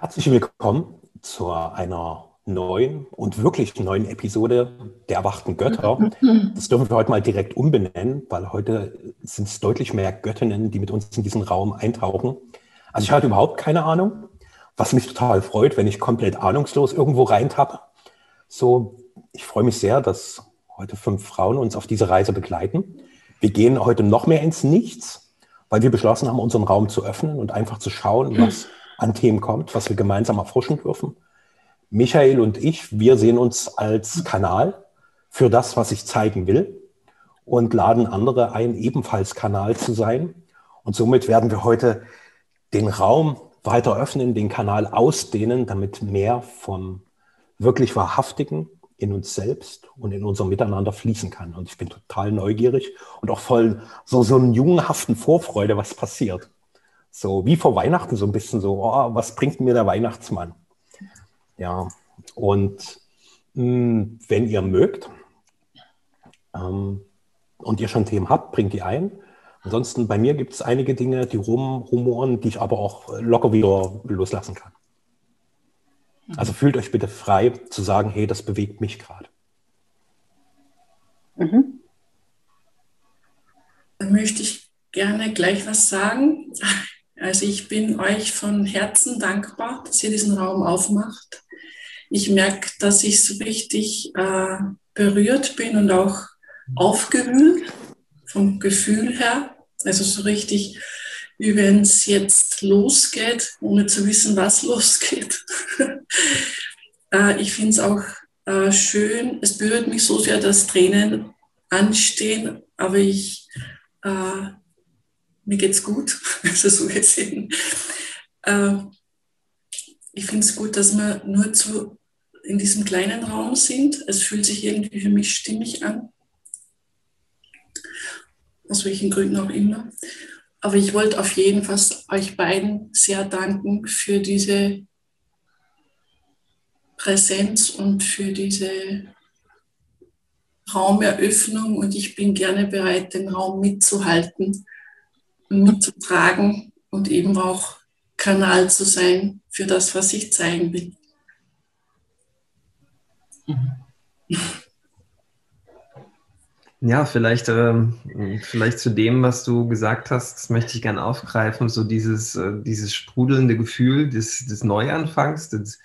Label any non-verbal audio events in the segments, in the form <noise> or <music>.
Herzlich willkommen zu einer neuen und wirklich neuen Episode der erwachten Götter. Das dürfen wir heute mal direkt umbenennen, weil heute sind es deutlich mehr Göttinnen, die mit uns in diesen Raum eintauchen. Also ich hatte überhaupt keine Ahnung, was mich total freut, wenn ich komplett ahnungslos irgendwo reintappe. So, ich freue mich sehr, dass heute fünf Frauen uns auf diese Reise begleiten. Wir gehen heute noch mehr ins Nichts, weil wir beschlossen haben, unseren Raum zu öffnen und einfach zu schauen, was an Themen kommt, was wir gemeinsam erforschen dürfen. Michael und ich, wir sehen uns als Kanal für das, was ich zeigen will und laden andere ein, ebenfalls Kanal zu sein. Und somit werden wir heute den Raum weiter öffnen, den Kanal ausdehnen, damit mehr vom wirklich Wahrhaftigen in uns selbst und in unserem Miteinander fließen kann. Und ich bin total neugierig und auch voll so, so einen jungenhaften Vorfreude, was passiert. So wie vor Weihnachten so ein bisschen so, oh, was bringt mir der Weihnachtsmann? Ja, und mh, hm, wenn ihr mögt ähm, und ihr schon Themen habt, bringt die ein. Ansonsten bei mir gibt es einige Dinge, die rumrumoren, die ich aber auch locker wieder loslassen kann. Also fühlt euch bitte frei zu sagen, hey, das bewegt mich gerade. Mhm. Dann möchte ich gerne gleich was sagen. Also ich bin euch von Herzen dankbar, dass ihr diesen Raum aufmacht. Ich merke, dass ich so richtig äh, berührt bin und auch aufgewühlt vom Gefühl her. Also so richtig, wie wenn es jetzt losgeht, ohne zu wissen, was <laughs> losgeht. äh, ich finde es auch äh, schön. Es berührt mich so sehr, dass Tränen anstehen, aber ich äh, mir geht's gut, <laughs> also so gesehen. Äh, ich finde es gut, dass wir nur zu, in diesem kleinen Raum sind. Es fühlt sich irgendwie für mich stimmig an. Aus welchen Gründen auch immer. Aber ich wollte auf jeden Fall euch beiden sehr danken für diese Präsenz und für diese Raumeröffnung und ich bin gerne bereit, den Raum mitzuhalten mitzutragen und eben auch Kanal zu sein für das, was ich zeigen will. Ja, vielleicht, ähm, vielleicht zu dem, was du gesagt hast, das möchte ich gerne aufgreifen, so dieses, äh, dieses sprudelnde Gefühl des, des Neuanfangs, das,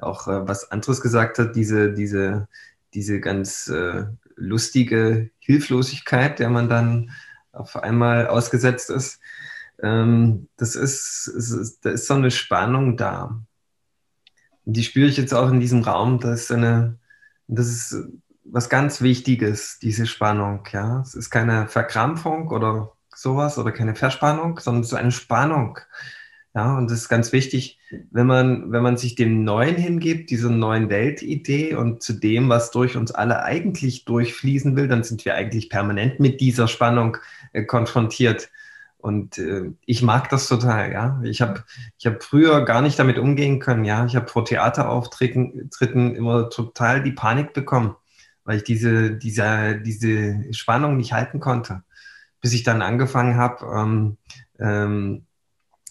auch äh, was anderes gesagt hat, diese, diese, diese ganz äh, lustige Hilflosigkeit, der man dann auf einmal ausgesetzt ist. Ähm, das ist, da ist so eine Spannung da. Und die spüre ich jetzt auch in diesem Raum. Das ist eine, das ist was ganz Wichtiges, diese Spannung. Ja, es ist keine Verkrampfung oder sowas oder keine Verspannung, sondern es ist eine Spannung. Ja, und das ist ganz wichtig, wenn man, wenn man sich dem Neuen hingibt, dieser neuen Weltidee und zu dem, was durch uns alle eigentlich durchfließen will, dann sind wir eigentlich permanent mit dieser Spannung äh, konfrontiert. Und äh, ich mag das total, ja. Ich habe ich hab früher gar nicht damit umgehen können, ja. Ich habe vor Theaterauftritten immer total die Panik bekommen, weil ich diese, diese, diese Spannung nicht halten konnte. Bis ich dann angefangen habe, ähm, ähm,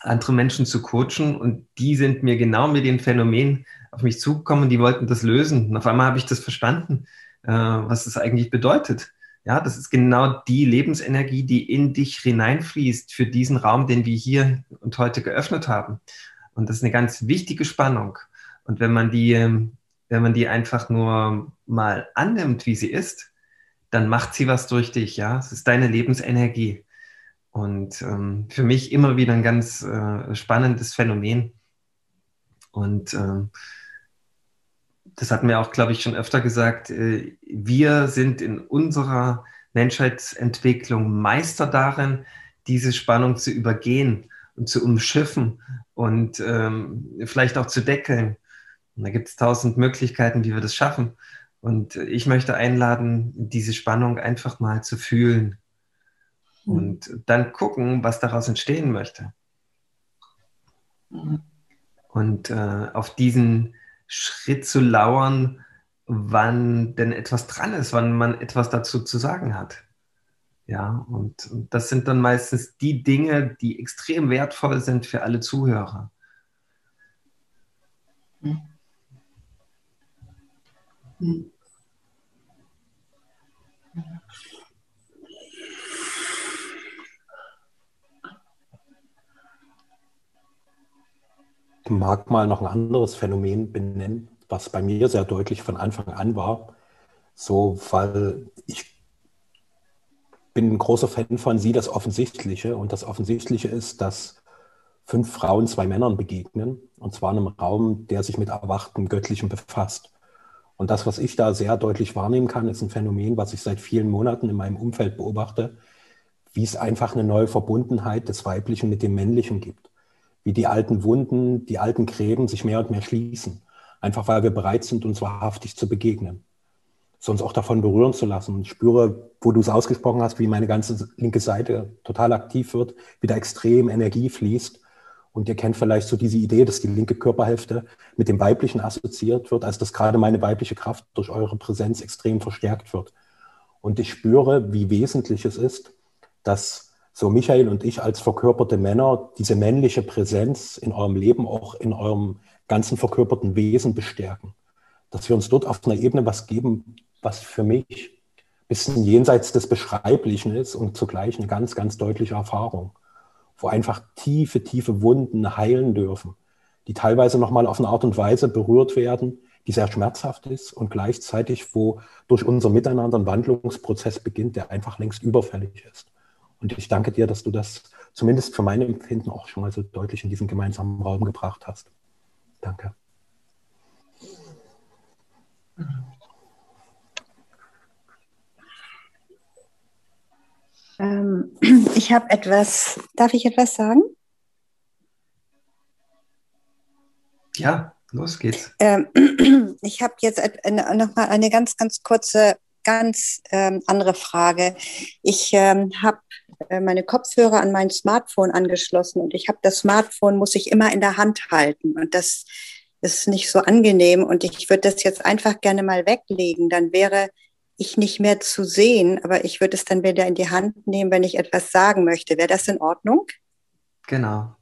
andere Menschen zu coachen und die sind mir genau mit den Phänomenen auf mich zugekommen die wollten das lösen. Und auf einmal habe ich das verstanden, äh, was das eigentlich bedeutet. Ja, das ist genau die Lebensenergie, die in dich hineinfließt für diesen Raum, den wir hier und heute geöffnet haben. Und das ist eine ganz wichtige Spannung. Und wenn man die, wenn man die einfach nur mal annimmt, wie sie ist, dann macht sie was durch dich. Ja, es ist deine Lebensenergie. Und ähm, für mich immer wieder ein ganz äh, spannendes Phänomen. Und ähm, das hatten wir auch, glaube ich, schon öfter gesagt, äh, wir sind in unserer Menschheitsentwicklung Meister darin, diese Spannung zu übergehen und zu umschiffen und ähm, vielleicht auch zu deckeln. Und da gibt es tausend Möglichkeiten, wie wir das schaffen. Und ich möchte einladen, diese Spannung einfach mal zu fühlen. Und dann gucken, was daraus entstehen möchte. Mhm. Und äh, auf diesen Schritt zu lauern, wann denn etwas dran ist, wann man etwas dazu zu sagen hat. Ja, und, und das sind dann meistens die Dinge, die extrem wertvoll sind für alle Zuhörer. Hm. Mag mal noch ein anderes Phänomen benennen, was bei mir sehr deutlich von Anfang an war. So, weil ich bin ein großer Fan von Sie, das Offensichtliche. Und das Offensichtliche ist, dass fünf Frauen zwei Männern begegnen. Und zwar in einem Raum, der sich mit erwachtem Göttlichem befasst. Und das, was ich da sehr deutlich wahrnehmen kann, ist ein Phänomen, was ich seit vielen Monaten in meinem Umfeld beobachte, wie es einfach eine neue Verbundenheit des Weiblichen mit dem Männlichen gibt. Wie die alten Wunden, die alten Gräben sich mehr und mehr schließen. Einfach weil wir bereit sind, uns wahrhaftig zu begegnen sonst auch davon berühren zu lassen. Und ich spüre, wo du es ausgesprochen hast, wie meine ganze linke Seite total aktiv wird, wie da extrem Energie fließt. Und ihr kennt vielleicht so diese Idee, dass die linke Körperhälfte mit dem Weiblichen assoziiert wird, als dass gerade meine weibliche Kraft durch eure Präsenz extrem verstärkt wird. Und ich spüre, wie wesentlich es ist, dass so Michael und ich als verkörperte Männer diese männliche Präsenz in eurem Leben, auch in eurem ganzen verkörperten Wesen bestärken. Dass wir uns dort auf einer Ebene was geben, was für mich ein bisschen jenseits des Beschreiblichen ist und zugleich eine ganz, ganz deutliche Erfahrung, wo einfach tiefe, tiefe Wunden heilen dürfen, die teilweise nochmal auf eine Art und Weise berührt werden, die sehr schmerzhaft ist und gleichzeitig, wo durch unser Miteinander ein Wandlungsprozess beginnt, der einfach längst überfällig ist. Und ich danke dir, dass du das zumindest für mein Empfinden auch schon mal so deutlich in diesen gemeinsamen Raum gebracht hast. Danke. Ähm, <clears throat> ich habe etwas, darf ich etwas sagen? Ja, los geht's. Ähm, <clears throat> ich habe jetzt eine, noch mal eine ganz, ganz kurze, ganz ähm, andere Frage. Ich ähm, habe meine Kopfhörer an mein Smartphone angeschlossen und ich habe das Smartphone, muss ich immer in der Hand halten und das ist nicht so angenehm und ich würde das jetzt einfach gerne mal weglegen. Dann wäre ich nicht mehr zu sehen, aber ich würde es dann wieder in die Hand nehmen, wenn ich etwas sagen möchte. Wäre das in Ordnung? Genau.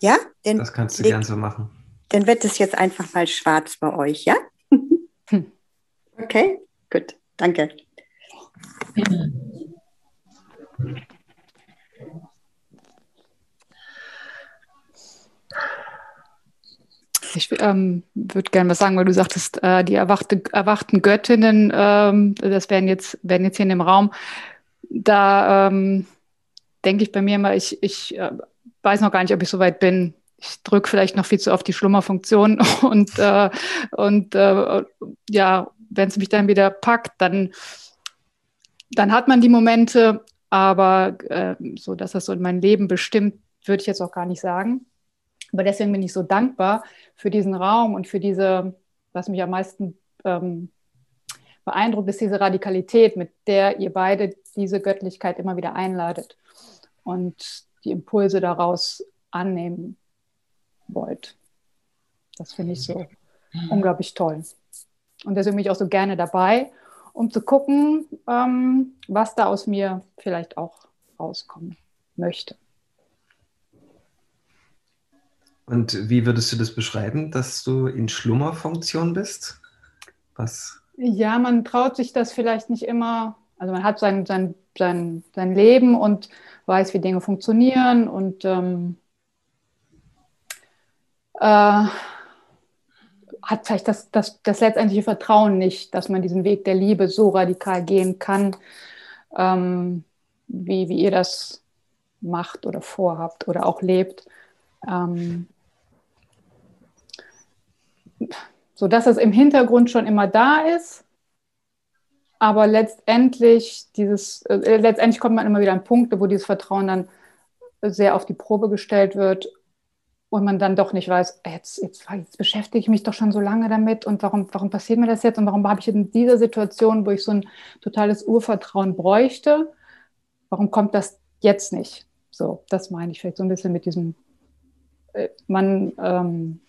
Ja? Denn das kannst du gern so machen. Dann wird es jetzt einfach mal schwarz bei euch, ja? okay, gut, danke. <laughs> Ich ähm, würde gerne was sagen, weil du sagtest, äh, die erwachte, erwachten Göttinnen, ähm, das wären jetzt, wären jetzt hier in dem Raum. Da ähm, denke ich bei mir immer, ich, ich äh, weiß noch gar nicht, ob ich so weit bin. Ich drücke vielleicht noch viel zu oft die Schlummerfunktion <laughs> und, äh, und äh, ja, wenn es mich dann wieder packt, dann, dann hat man die Momente, aber äh, so, dass das so in mein Leben bestimmt, würde ich jetzt auch gar nicht sagen. Aber deswegen bin ich so dankbar für diesen Raum und für diese, was mich am meisten ähm, beeindruckt, ist diese Radikalität, mit der ihr beide diese Göttlichkeit immer wieder einladet und die Impulse daraus annehmen wollt. Das finde ich so unglaublich toll. Und deswegen bin ich auch so gerne dabei, um zu gucken, ähm, was da aus mir vielleicht auch rauskommen möchte. Und wie würdest du das beschreiben, dass du in Schlummerfunktion bist? Was? Ja, man traut sich das vielleicht nicht immer. Also man hat sein, sein, sein, sein Leben und weiß, wie Dinge funktionieren und ähm, äh, hat vielleicht das, das, das letztendliche Vertrauen nicht, dass man diesen Weg der Liebe so radikal gehen kann, ähm, wie, wie ihr das macht oder vorhabt oder auch lebt. Ähm, so dass es im Hintergrund schon immer da ist, aber letztendlich dieses, äh, letztendlich kommt man immer wieder an Punkte, wo dieses Vertrauen dann sehr auf die Probe gestellt wird und man dann doch nicht weiß, jetzt, jetzt, jetzt beschäftige ich mich doch schon so lange damit und warum, warum passiert mir das jetzt und warum habe ich in dieser Situation, wo ich so ein totales Urvertrauen bräuchte, warum kommt das jetzt nicht? So, das meine ich vielleicht so ein bisschen mit diesem, äh, man ähm,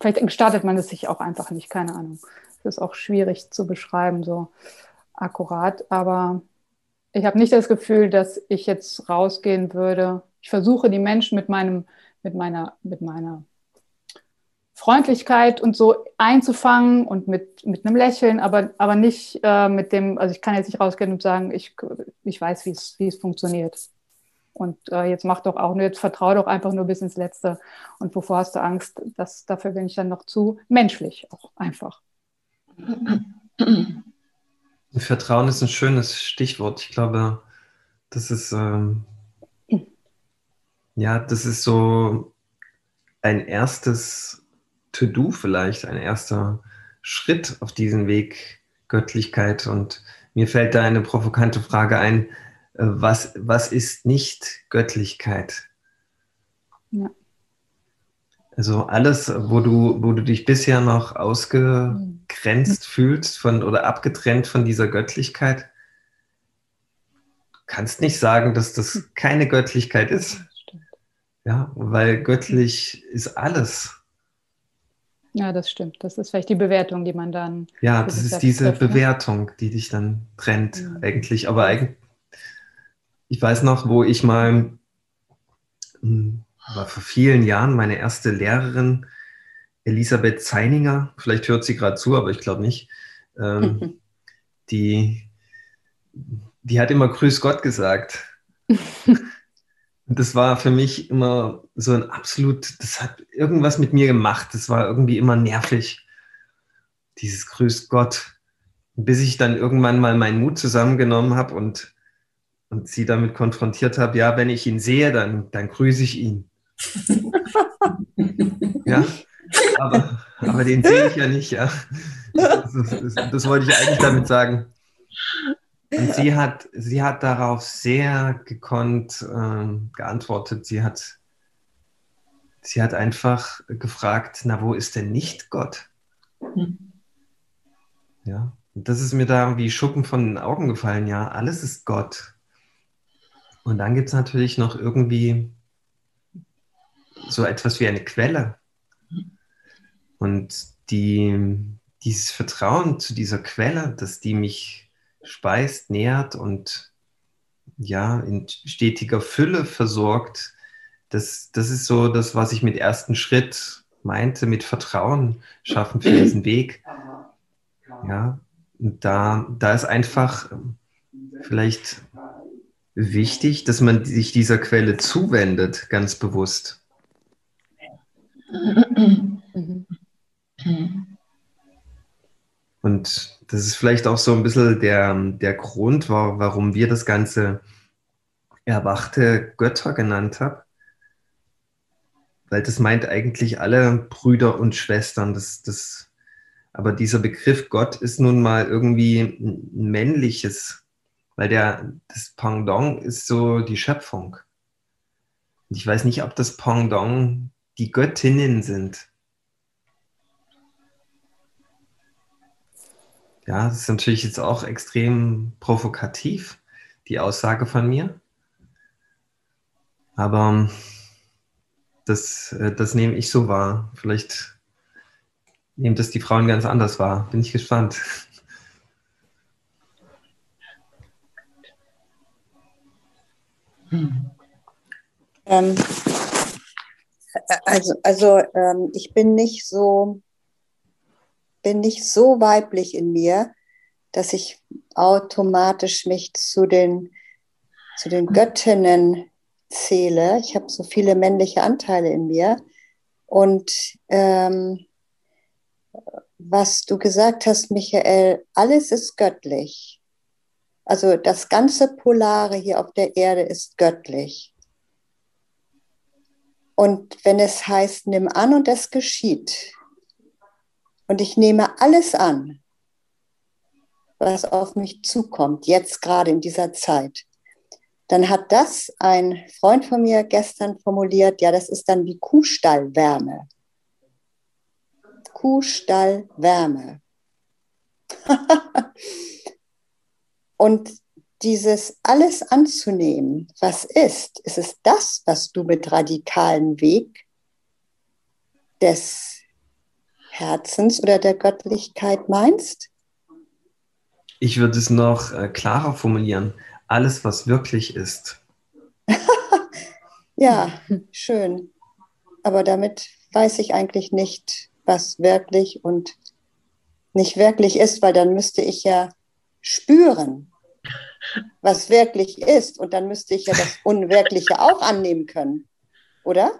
vielleicht gestartet man es sich auch einfach nicht, keine Ahnung. Das ist auch schwierig zu beschreiben, so akkurat. Aber ich habe nicht das Gefühl, dass ich jetzt rausgehen würde. Ich versuche die Menschen mit meinem, mit meiner, mit meiner Freundlichkeit und so einzufangen und mit, mit einem Lächeln, aber, aber nicht äh, mit dem, also ich kann jetzt nicht rausgehen und sagen, ich, ich weiß, wie es funktioniert. Und äh, jetzt mach doch auch nur, jetzt vertraue doch einfach nur bis ins Letzte. Und wovor hast du Angst? Das, dafür bin ich dann noch zu menschlich auch einfach. Vertrauen ist ein schönes Stichwort. Ich glaube, das ist ähm, ja, das ist so ein erstes To-Do vielleicht, ein erster Schritt auf diesen Weg Göttlichkeit. Und mir fällt da eine provokante Frage ein, was, was ist nicht Göttlichkeit? Ja. Also alles, wo du, wo du dich bisher noch ausgegrenzt mhm. fühlst von oder abgetrennt von dieser Göttlichkeit, kannst nicht sagen, dass das hm. keine Göttlichkeit ist. Ja, weil göttlich ist alles. Ja, das stimmt. Das ist vielleicht die Bewertung, die man dann. Ja, das ist diese ne? Bewertung, die dich dann trennt, ja. eigentlich. Aber eigentlich, ich weiß noch, wo ich mal, hm, war vor vielen Jahren, meine erste Lehrerin, Elisabeth Zeininger, vielleicht hört sie gerade zu, aber ich glaube nicht, ähm, <laughs> die, die hat immer Grüß Gott gesagt. Und <laughs> das war für mich immer so ein absolut, das hat irgendwas mit mir gemacht. Das war irgendwie immer nervig. Dieses Grüß Gott. Bis ich dann irgendwann mal meinen Mut zusammengenommen habe und, und sie damit konfrontiert habe, ja, wenn ich ihn sehe, dann, dann grüße ich ihn. <laughs> ja, aber, aber den sehe ich ja nicht, ja. Das, das, das, wollte ich eigentlich damit sagen. Und sie hat, sie hat darauf sehr gekonnt äh, geantwortet. Sie hat, sie hat einfach gefragt, na, wo ist denn nicht Gott? Mhm. Ja, und das ist mir da wie Schuppen von den Augen gefallen. Ja, alles ist Gott. Und dann gibt es natürlich noch irgendwie so etwas wie eine Quelle. Und die, dieses Vertrauen zu dieser Quelle, dass die mich speist, nährt und ja, in stetiger Fülle versorgt. Das, das ist so das, was ich mit ersten Schritt meinte, mit Vertrauen schaffen für diesen Weg. Ja, und da, da ist einfach vielleicht wichtig, dass man sich dieser Quelle zuwendet, ganz bewusst. Und das ist vielleicht auch so ein bisschen der, der Grund, warum wir das Ganze erwachte Götter genannt haben. Weil das meint eigentlich alle Brüder und Schwestern. Das, das, aber dieser Begriff Gott ist nun mal irgendwie ein männliches, weil der, das Pendant ist so die Schöpfung. Und ich weiß nicht, ob das Pendant die Göttinnen sind. Ja, das ist natürlich jetzt auch extrem provokativ, die Aussage von mir. Aber das, äh, das nehme ich so wahr. Vielleicht nehmen das die Frauen ganz anders wahr. Bin ich gespannt. Ähm, also also ähm, ich bin nicht so bin nicht so weiblich in mir, dass ich automatisch mich zu den, zu den Göttinnen zähle. Ich habe so viele männliche Anteile in mir. Und ähm, was du gesagt hast, Michael, alles ist göttlich. Also das ganze Polare hier auf der Erde ist göttlich. Und wenn es heißt, nimm an und es geschieht, und ich nehme alles an, was auf mich zukommt, jetzt gerade in dieser Zeit. Dann hat das ein Freund von mir gestern formuliert, ja, das ist dann wie Kuhstallwärme. Kuhstallwärme. <laughs> Und dieses alles anzunehmen, was ist, ist es das, was du mit radikalen Weg des Herzens oder der Göttlichkeit meinst? Ich würde es noch äh, klarer formulieren. Alles, was wirklich ist. <laughs> ja, schön. Aber damit weiß ich eigentlich nicht, was wirklich und nicht wirklich ist, weil dann müsste ich ja spüren, was wirklich ist. Und dann müsste ich ja das Unwirkliche auch annehmen können, oder?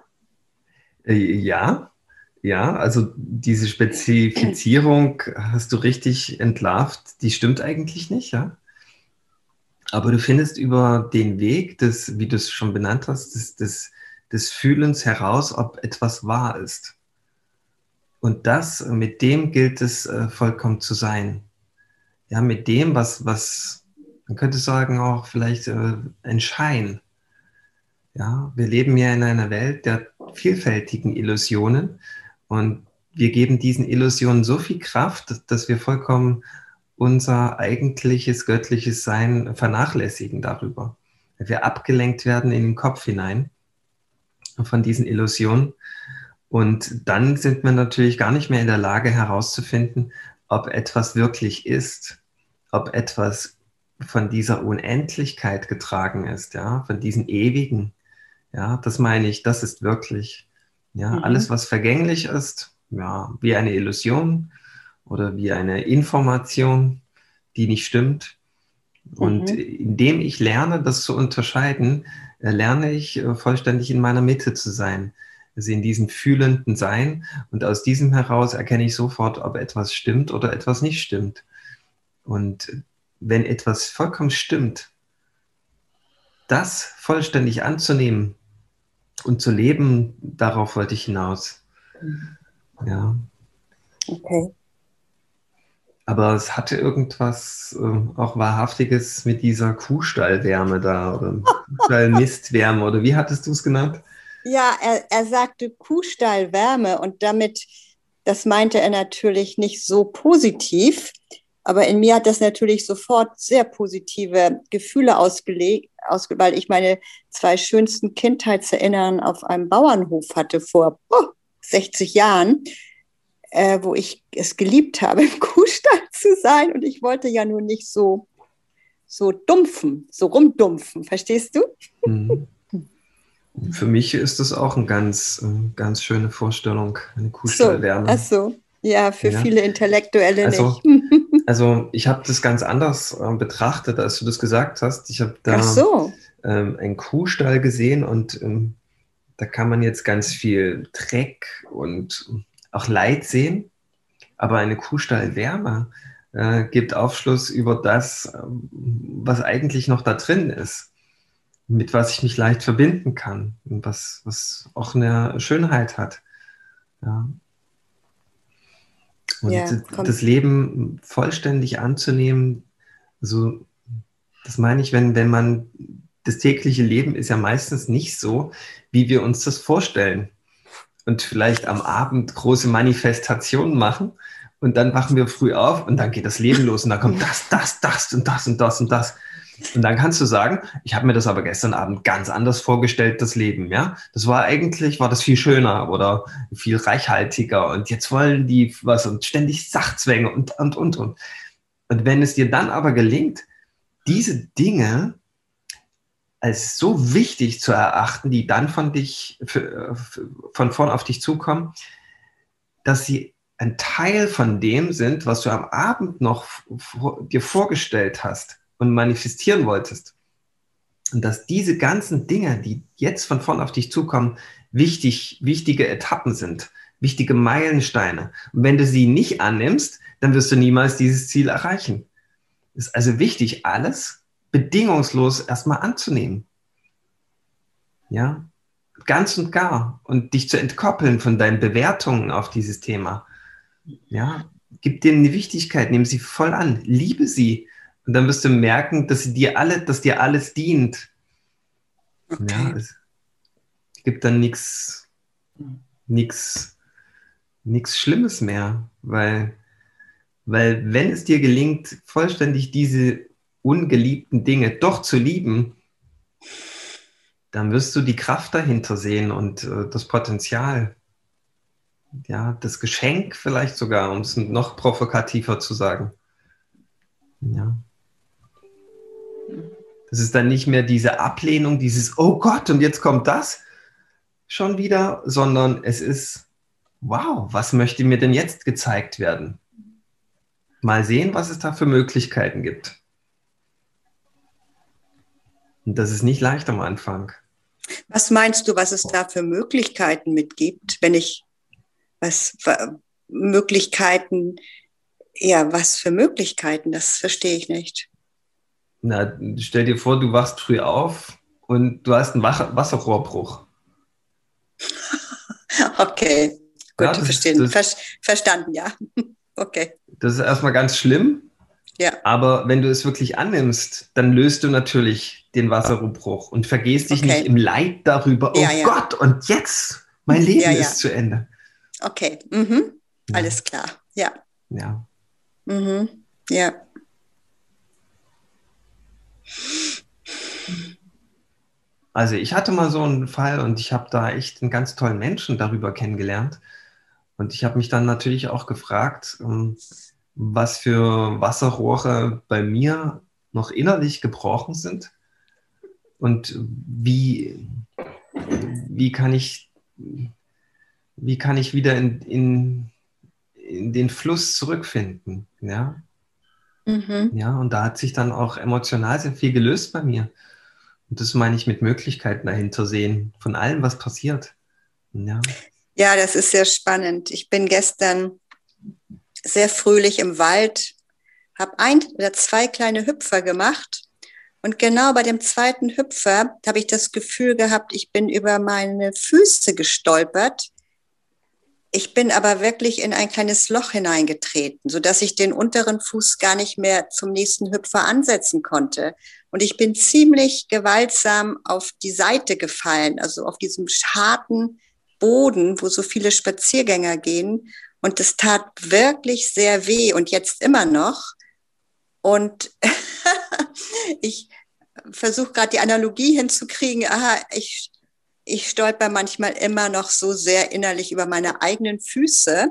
Äh, ja, ja, also diese Spezifizierung hast du richtig entlarvt, die stimmt eigentlich nicht, ja. Aber du findest über den Weg des, wie du es schon benannt hast, des, des, des Fühlens heraus, ob etwas wahr ist. Und das, mit dem gilt es äh, vollkommen zu sein. Ja, mit dem, was, was, man könnte sagen, auch vielleicht äh, ein Schein. Ja, wir leben ja in einer Welt der vielfältigen Illusionen und wir geben diesen Illusionen so viel Kraft, dass wir vollkommen unser eigentliches göttliches Sein vernachlässigen darüber. Wir abgelenkt werden in den Kopf hinein von diesen Illusionen. Und dann sind wir natürlich gar nicht mehr in der Lage herauszufinden, ob etwas wirklich ist, ob etwas von dieser Unendlichkeit getragen ist, ja, von diesem Ewigen. Ja, das meine ich, das ist wirklich. Ja, mhm. alles, was vergänglich ist, ja, wie eine Illusion oder wie eine Information, die nicht stimmt. Und mhm. indem ich lerne, das zu unterscheiden, äh, lerne ich äh, vollständig in meiner Mitte zu sein. Also in diesem fühlenden Sein. Und aus diesem heraus erkenne ich sofort, ob etwas stimmt oder etwas nicht stimmt. Und wenn etwas vollkommen stimmt, das vollständig anzunehmen und zu leben, darauf wollte ich hinaus. Mhm. Ja. Okay. Aber es hatte irgendwas äh, auch Wahrhaftiges mit dieser Kuhstallwärme da oder <laughs> Kuhstallmistwärme oder wie hattest du es genannt? Ja, er, er sagte Kuhstallwärme und damit, das meinte er natürlich nicht so positiv, aber in mir hat das natürlich sofort sehr positive Gefühle ausgelegt, ausge weil ich meine zwei schönsten Kindheitserinnerungen auf einem Bauernhof hatte vor oh, 60 Jahren, äh, wo ich es geliebt habe, im Kuhstall <laughs> zu sein. Und ich wollte ja nur nicht so, so dumpfen, so rumdumpfen. Verstehst du? Mhm. Für mich ist das auch eine ganz, äh, ganz schöne Vorstellung, eine Kuhstallwärme. So, ach so. Ja, für ja. viele Intellektuelle also, nicht. <laughs> also ich habe das ganz anders äh, betrachtet, als du das gesagt hast. Ich habe da so. ähm, einen Kuhstall gesehen und ähm, da kann man jetzt ganz viel Dreck und auch Leid sehen. Aber eine Kuhstallwärme äh, gibt Aufschluss über das, ähm, was eigentlich noch da drin ist mit was ich mich leicht verbinden kann und was, was auch eine Schönheit hat. Ja. Und ja, das Leben vollständig anzunehmen, so, das meine ich, wenn, wenn man, das tägliche Leben ist ja meistens nicht so, wie wir uns das vorstellen. Und vielleicht am Abend große Manifestationen machen und dann wachen wir früh auf und dann geht das Leben los und dann kommt das, das, das und das und das und das. Und dann kannst du sagen, ich habe mir das aber gestern Abend ganz anders vorgestellt, das Leben, ja. Das war eigentlich, war das viel schöner oder viel reichhaltiger und jetzt wollen die was und ständig Sachzwänge und, und, und, und. Und wenn es dir dann aber gelingt, diese Dinge als so wichtig zu erachten, die dann von dich, von vorn auf dich zukommen, dass sie ein Teil von dem sind, was du am Abend noch dir vorgestellt hast und manifestieren wolltest. Und dass diese ganzen Dinge, die jetzt von vorn auf dich zukommen, wichtig, wichtige Etappen sind, wichtige Meilensteine. Und wenn du sie nicht annimmst, dann wirst du niemals dieses Ziel erreichen. Ist also wichtig, alles bedingungslos erstmal anzunehmen. Ja, ganz und gar. Und dich zu entkoppeln von deinen Bewertungen auf dieses Thema. Ja, gib denen eine Wichtigkeit, nimm sie voll an, liebe sie und dann wirst du merken, dass dir alle, dass dir alles dient. Okay. Ja, es gibt dann nichts, nichts, nichts Schlimmes mehr, weil, weil wenn es dir gelingt, vollständig diese ungeliebten Dinge doch zu lieben, dann wirst du die Kraft dahinter sehen und äh, das Potenzial. Ja, das Geschenk vielleicht sogar, um es noch provokativer zu sagen. Ja. Das ist dann nicht mehr diese Ablehnung, dieses Oh Gott, und jetzt kommt das schon wieder, sondern es ist wow, was möchte mir denn jetzt gezeigt werden? Mal sehen, was es da für Möglichkeiten gibt. Und das ist nicht leicht am Anfang. Was meinst du, was es da für Möglichkeiten mitgibt, wenn ich was Möglichkeiten, ja, was für Möglichkeiten, das verstehe ich nicht. Na, stell dir vor, du wachst früh auf und du hast einen Wasserrohrbruch. <laughs> okay, gut, ja, verstehen. Ver verstanden, ja. <laughs> okay. Das ist erstmal ganz schlimm. Ja. Aber wenn du es wirklich annimmst, dann löst du natürlich den Wasserrohrbruch und vergehst dich okay. nicht im Leid darüber, oh ja. Gott, und jetzt, mein <laughs> Leben ist zu Ende. Okay, mhm. alles klar, ja. Ja. Mhm. Ja. Also ich hatte mal so einen Fall und ich habe da echt einen ganz tollen Menschen darüber kennengelernt. Und ich habe mich dann natürlich auch gefragt, ähm, was für Wasserrohre bei mir noch innerlich gebrochen sind und wie, wie kann ich wie kann ich wieder in, in, in den Fluss zurückfinden, ja. Mhm. Ja, und da hat sich dann auch emotional sehr viel gelöst bei mir. Und das meine ich mit Möglichkeiten dahinter sehen, von allem, was passiert. Ja. ja, das ist sehr spannend. Ich bin gestern sehr fröhlich im Wald, habe ein oder zwei kleine Hüpfer gemacht. Und genau bei dem zweiten Hüpfer habe ich das Gefühl gehabt, ich bin über meine Füße gestolpert ich bin aber wirklich in ein kleines Loch hineingetreten, so dass ich den unteren Fuß gar nicht mehr zum nächsten Hüpfer ansetzen konnte. Und ich bin ziemlich gewaltsam auf die Seite gefallen, also auf diesem harten Boden, wo so viele Spaziergänger gehen. Und es tat wirklich sehr weh und jetzt immer noch. Und <laughs> ich versuche gerade die Analogie hinzukriegen. Aha, ich ich stolper manchmal immer noch so sehr innerlich über meine eigenen Füße.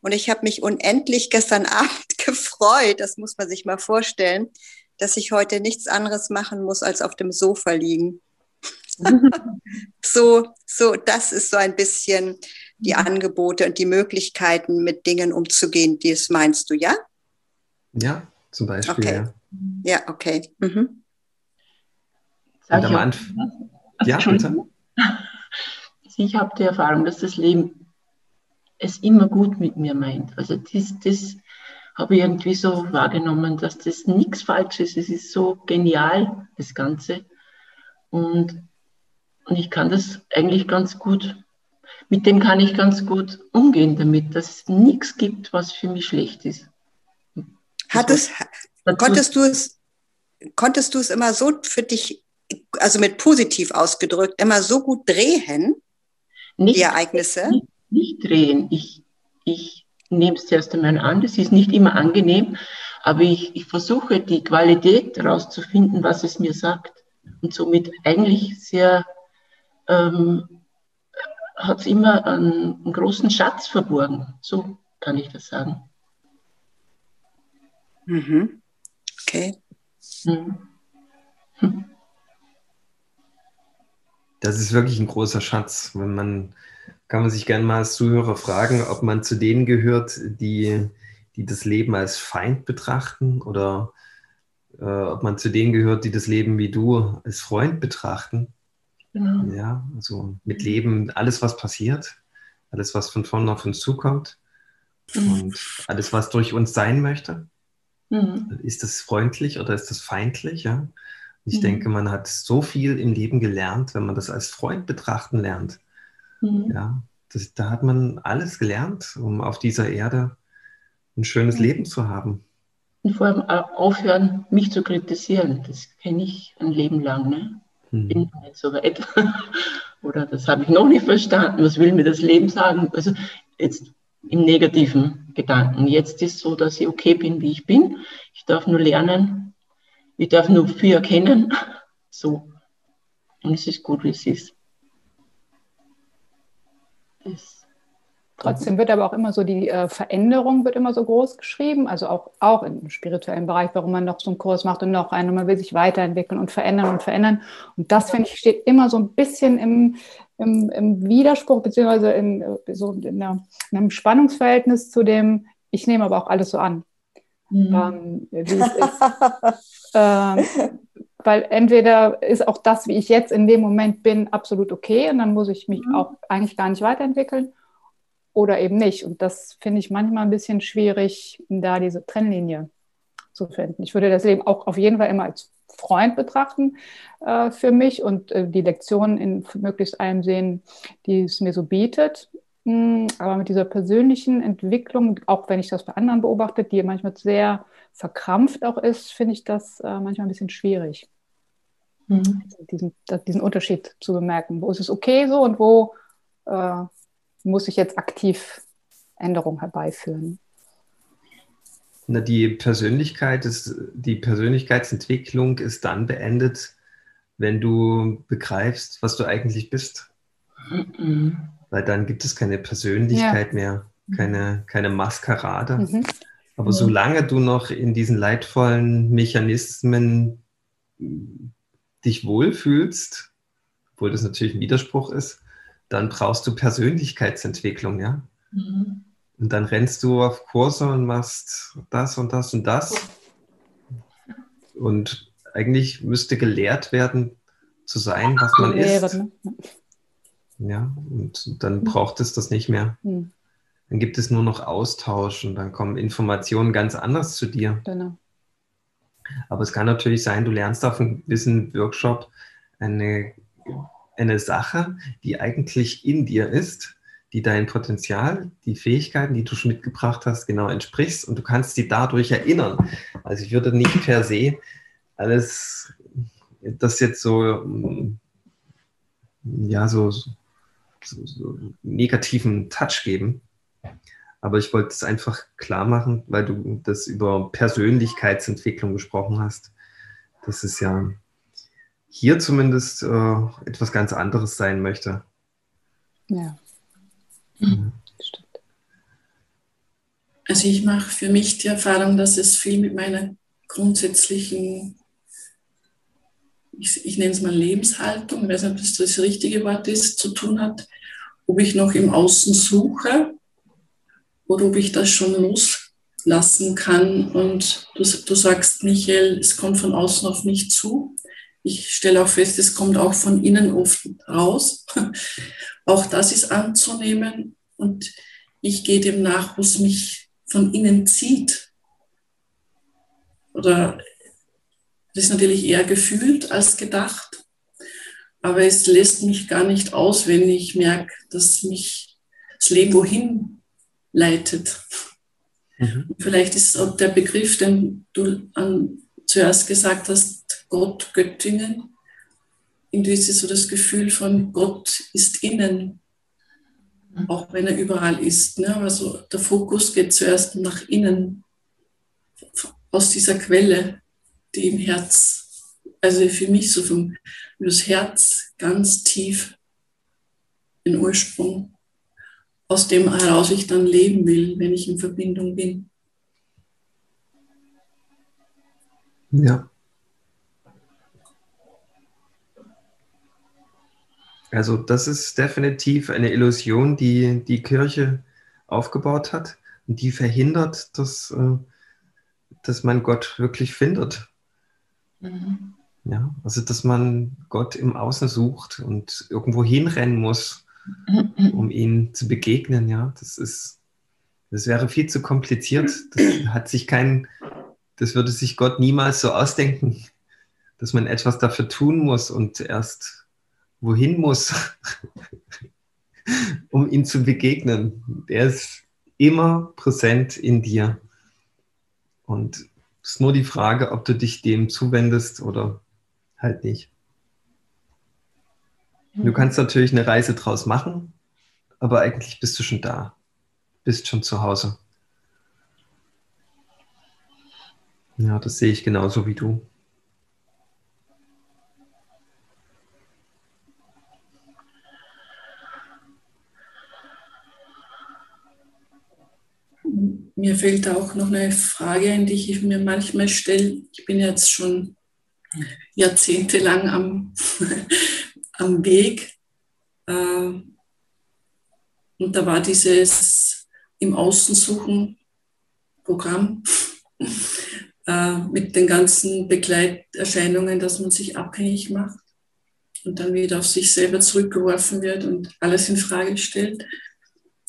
Und ich habe mich unendlich gestern <laughs> Abend gefreut, das muss man sich mal vorstellen, dass ich heute nichts anderes machen muss, als auf dem Sofa liegen. <laughs> so, so, das ist so ein bisschen die Angebote und die Möglichkeiten, mit Dingen umzugehen, die es meinst du, ja? Ja, zum Beispiel. Okay. Ja. ja, okay. Mhm. Und am Anfang. Ja, bitte. Ich habe die Erfahrung, dass das Leben es immer gut mit mir meint. Also das, das habe ich irgendwie so wahrgenommen, dass das nichts falsch ist. Es ist so genial, das Ganze. Und, und ich kann das eigentlich ganz gut, mit dem kann ich ganz gut umgehen damit, dass es nichts gibt, was für mich schlecht ist. Hat es, konntest du es, konntest du es immer so für dich also mit positiv ausgedrückt, immer so gut drehen, nicht, die Ereignisse? Nicht, nicht drehen. Ich, ich nehme es zuerst einmal an, das ist nicht immer angenehm, aber ich, ich versuche die Qualität herauszufinden, was es mir sagt. Und somit eigentlich sehr, ähm, hat es immer einen, einen, großen Schatz verborgen. So kann ich das sagen. Mhm. Okay. Mhm. Hm das ist wirklich ein großer Schatz. Wenn man, kann man sich gerne mal als Zuhörer fragen, ob man zu denen gehört, die, die das Leben als Feind betrachten oder äh, ob man zu denen gehört, die das Leben wie du als Freund betrachten. Genau. Ja, also mit Leben alles, was passiert, alles, was von vorne auf uns zukommt mhm. und alles, was durch uns sein möchte. Mhm. Ist das freundlich oder ist das feindlich? Ja? Ich mhm. denke, man hat so viel im Leben gelernt, wenn man das als Freund betrachten lernt. Mhm. Ja, das, da hat man alles gelernt, um auf dieser Erde ein schönes mhm. Leben zu haben. Und vor allem aufhören, mich zu kritisieren. Das kenne ich ein Leben lang. Ne? Mhm. Bin nicht so weit. <laughs> Oder das habe ich noch nicht verstanden. Was will mir das Leben sagen? Also jetzt im negativen Gedanken. Jetzt ist es so, dass ich okay bin, wie ich bin. Ich darf nur lernen, ich darf nur viel erkennen. <laughs> So. Und es ist gut, wie es ist. Es Trotzdem wird aber auch immer so die äh, Veränderung wird immer so groß geschrieben, also auch, auch im spirituellen Bereich, warum man noch so einen Kurs macht und noch einen und man will sich weiterentwickeln und verändern und verändern. Und das, finde ich, steht immer so ein bisschen im, im, im Widerspruch, beziehungsweise in, so in, einer, in, einem Spannungsverhältnis zu dem, ich nehme aber auch alles so an, mhm. ähm, wie es ist. <laughs> ähm, <laughs> weil entweder ist auch das, wie ich jetzt in dem Moment bin, absolut okay und dann muss ich mich mhm. auch eigentlich gar nicht weiterentwickeln oder eben nicht. Und das finde ich manchmal ein bisschen schwierig, da diese Trennlinie zu finden. Ich würde das Leben auch auf jeden Fall immer als Freund betrachten äh, für mich und äh, die Lektionen in möglichst allem sehen, die es mir so bietet. Aber mit dieser persönlichen Entwicklung, auch wenn ich das bei anderen beobachte, die manchmal sehr verkrampft auch ist, finde ich das äh, manchmal ein bisschen schwierig. Mhm. Diesen, diesen Unterschied zu bemerken. Wo ist es okay so und wo äh, muss ich jetzt aktiv Änderungen herbeiführen? Na, die Persönlichkeit ist, die Persönlichkeitsentwicklung ist dann beendet, wenn du begreifst, was du eigentlich bist. Mhm. Weil dann gibt es keine Persönlichkeit ja. mehr, keine, keine Maskerade. Mhm. Aber ja. solange du noch in diesen leidvollen Mechanismen dich wohlfühlst, obwohl das natürlich ein Widerspruch ist, dann brauchst du Persönlichkeitsentwicklung, ja. Mhm. Und dann rennst du auf Kurse und machst das und das und das. Und eigentlich müsste gelehrt werden, zu sein, was man ist. Ja, und dann braucht es das nicht mehr. Mhm. Dann gibt es nur noch Austausch und dann kommen Informationen ganz anders zu dir. Genau. Aber es kann natürlich sein, du lernst auf einem gewissen Workshop eine, eine Sache, die eigentlich in dir ist, die dein Potenzial, die Fähigkeiten, die du schon mitgebracht hast, genau entsprichst und du kannst sie dadurch erinnern. Also ich würde nicht per se alles das jetzt so ja so, so, so negativen Touch geben. Aber ich wollte es einfach klar machen, weil du das über Persönlichkeitsentwicklung gesprochen hast. Das ist ja hier zumindest äh, etwas ganz anderes sein möchte. Ja. Mhm. Stimmt. Also ich mache für mich die Erfahrung, dass es viel mit meiner grundsätzlichen, ich, ich nenne es mal Lebenshaltung, ich weiß nicht, ob das das richtige Wort ist, zu tun hat, ob ich noch im Außen suche oder ob ich das schon loslassen kann. Und du, du sagst, Michael, es kommt von außen auf mich zu. Ich stelle auch fest, es kommt auch von innen oft raus. <laughs> Auch das ist anzunehmen und ich gehe dem nach, was mich von innen zieht. Oder das ist natürlich eher gefühlt als gedacht, aber es lässt mich gar nicht aus, wenn ich merke, dass mich das Leben wohin leitet. Mhm. Vielleicht ist auch der Begriff, den du an, zuerst gesagt hast, Gott, Göttingen, irgendwie ist es so das Gefühl von Gott ist innen, auch wenn er überall ist. Ne? Also der Fokus geht zuerst nach innen, aus dieser Quelle, die im Herz, also für mich so vom das Herz ganz tief in Ursprung, aus dem heraus ich dann leben will, wenn ich in Verbindung bin. Ja. Also das ist definitiv eine Illusion, die die Kirche aufgebaut hat und die verhindert, dass, äh, dass man Gott wirklich findet. Mhm. Ja, also dass man Gott im Außen sucht und irgendwo hinrennen muss, um ihm zu begegnen. Ja, das ist, das wäre viel zu kompliziert. Das hat sich kein, das würde sich Gott niemals so ausdenken, dass man etwas dafür tun muss und erst wohin muss, <laughs> um ihm zu begegnen. Er ist immer präsent in dir. Und ist nur die Frage, ob du dich dem zuwendest oder halt nicht. Du mhm. kannst natürlich eine Reise draus machen, aber eigentlich bist du schon da, bist schon zu Hause. Ja, das sehe ich genauso wie du. Mir fällt auch noch eine Frage ein, die ich mir manchmal stelle. Ich bin jetzt schon jahrzehntelang am, <laughs> am Weg. Äh, und da war dieses im Außen suchen Programm <laughs> äh, mit den ganzen Begleiterscheinungen, dass man sich abhängig macht und dann wieder auf sich selber zurückgeworfen wird und alles in Frage stellt.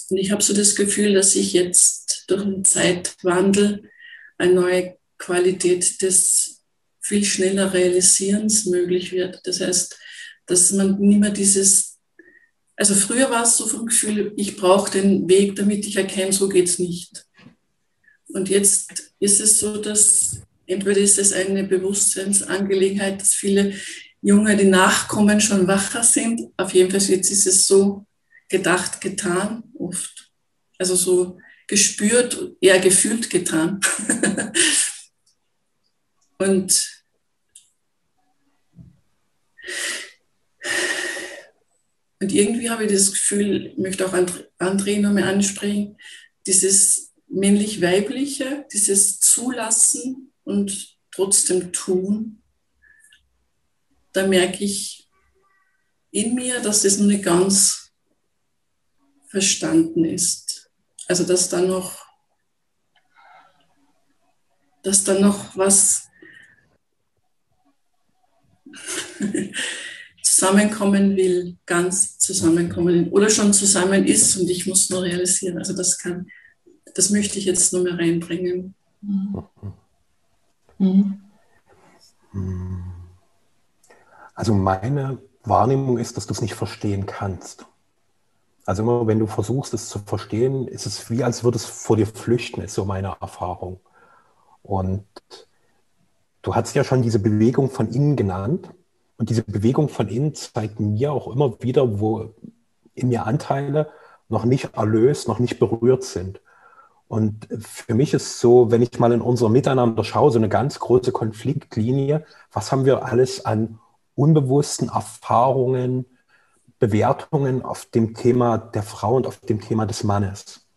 Und ich habe so das Gefühl, dass ich jetzt durch einen Zeitwandel eine neue Qualität des viel schneller Realisierens möglich wird. Das heißt, dass man nicht mehr dieses, also früher war es so vom Gefühl, ich brauche den Weg, damit ich erkenne, so geht es nicht. Und jetzt ist es so, dass entweder ist es eine Bewusstseinsangelegenheit, dass viele Junge, die nachkommen, schon wacher sind. Auf jeden Fall jetzt ist es so gedacht, getan, oft. Also so gespürt, eher gefühlt getan. <laughs> Und und irgendwie habe ich das Gefühl, ich möchte auch André nochmal ansprechen, dieses männlich-weibliche, dieses Zulassen und trotzdem tun, da merke ich in mir, dass es noch nicht ganz verstanden ist. Also dass da noch, dass da noch was <laughs> zusammenkommen will, ganz zusammenkommen oder schon zusammen ist und ich muss nur realisieren. Also das kann, das möchte ich jetzt nur mehr reinbringen. Mhm. Also meine Wahrnehmung ist, dass du es nicht verstehen kannst. Also immer, wenn du versuchst, es zu verstehen, ist es wie, als würde es vor dir flüchten, ist so meine Erfahrung. Und du hast ja schon diese Bewegung von innen genannt. Und diese Bewegung von innen zeigt mir auch immer wieder, wo in mir Anteile noch nicht erlöst, noch nicht berührt sind. Und für mich ist so, wenn ich mal in unser Miteinander schaue, so eine ganz große Konfliktlinie, was haben wir alles an unbewussten Erfahrungen, Bewertungen auf dem Thema der Frau und auf dem Thema des Mannes.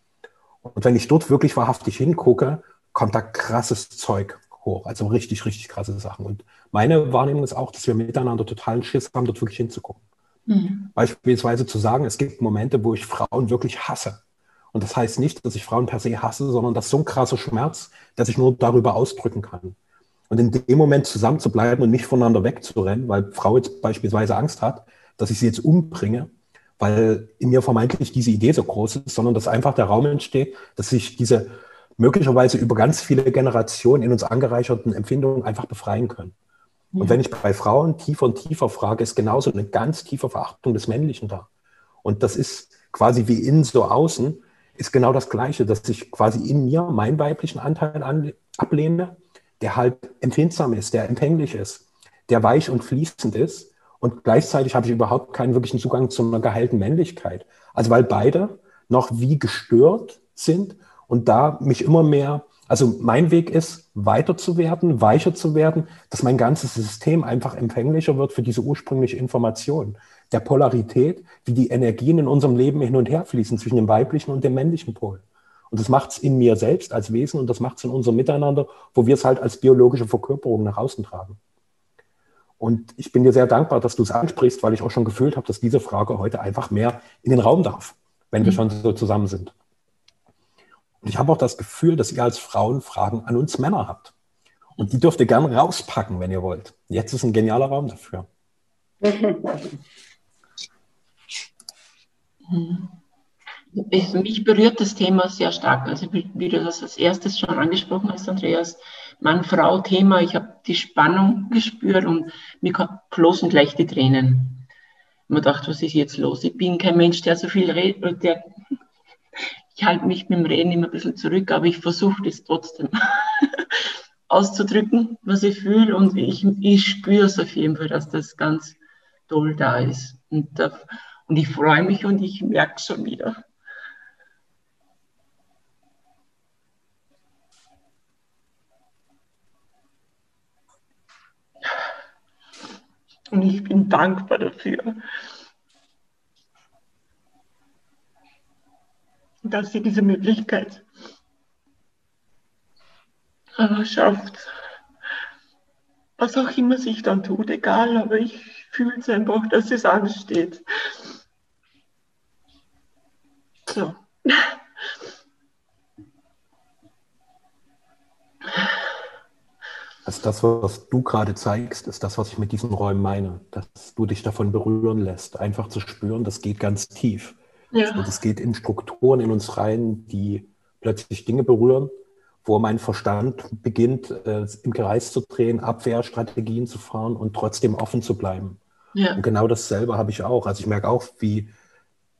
Und wenn ich dort wirklich wahrhaftig hingucke, kommt da krasses Zeug hoch. Also richtig, richtig krasse Sachen. Und meine Wahrnehmung ist auch, dass wir miteinander totalen Schiss haben, dort wirklich hinzugucken. Mhm. Beispielsweise zu sagen, es gibt Momente, wo ich Frauen wirklich hasse. Und das heißt nicht, dass ich Frauen per se hasse, sondern das ist so ein krasser Schmerz, dass ich nur darüber ausdrücken kann. Und in dem Moment zusammen zu bleiben und nicht voneinander wegzurennen, weil Frau jetzt beispielsweise Angst hat, dass ich sie jetzt umbringe, weil in mir vermeintlich diese Idee so groß ist, sondern dass einfach der Raum entsteht, dass sich diese möglicherweise über ganz viele Generationen in uns angereicherten Empfindungen einfach befreien können. Ja. Und wenn ich bei Frauen tiefer und tiefer frage, ist genauso eine ganz tiefe Verachtung des Männlichen da. Und das ist quasi wie innen so außen, ist genau das Gleiche, dass ich quasi in mir meinen weiblichen Anteil ablehne der halt empfindsam ist, der empfänglich ist, der weich und fließend ist. Und gleichzeitig habe ich überhaupt keinen wirklichen Zugang zu einer geheilten Männlichkeit. Also weil beide noch wie gestört sind und da mich immer mehr, also mein Weg ist, weiter zu werden, weicher zu werden, dass mein ganzes System einfach empfänglicher wird für diese ursprüngliche Information der Polarität, wie die Energien in unserem Leben hin und her fließen zwischen dem weiblichen und dem männlichen Pol. Und das macht es in mir selbst als Wesen und das macht es in unserem Miteinander, wo wir es halt als biologische Verkörperung nach außen tragen. Und ich bin dir sehr dankbar, dass du es ansprichst, weil ich auch schon gefühlt habe, dass diese Frage heute einfach mehr in den Raum darf, wenn wir mhm. schon so zusammen sind. Und ich habe auch das Gefühl, dass ihr als Frauen Fragen an uns Männer habt. Und die dürft ihr gerne rauspacken, wenn ihr wollt. Jetzt ist ein genialer Raum dafür. Ich, <laughs> mich berührt das Thema sehr stark. Also wie, wie, du das als erstes schon angesprochen hast, Andreas, Mann-Frau-Thema. Ich habe die Spannung gespürt und mir flossen gleich die Tränen. Man dachte, was ist jetzt los? Ich bin kein Mensch, der so viel redet. Der, ich halte mich mit dem Reden immer ein bisschen zurück, aber ich versuche das trotzdem <laughs> auszudrücken, was ich fühle. Und ich, ich spüre es auf jeden Fall, dass das ganz toll da ist. Und, und ich freue mich und ich merke schon wieder. Und ich bin dankbar dafür, dass sie diese Möglichkeit schafft. Was auch immer sich dann tut, egal, aber ich fühle es einfach, dass es ansteht. so. <laughs> Also das, was du gerade zeigst, ist das, was ich mit diesen Räumen meine, dass du dich davon berühren lässt, einfach zu spüren, das geht ganz tief. Ja. Und es geht in Strukturen in uns rein, die plötzlich Dinge berühren, wo mein Verstand beginnt, äh, im Kreis zu drehen, Abwehrstrategien zu fahren und trotzdem offen zu bleiben. Ja. Und genau dasselbe habe ich auch. Also ich merke auch, wie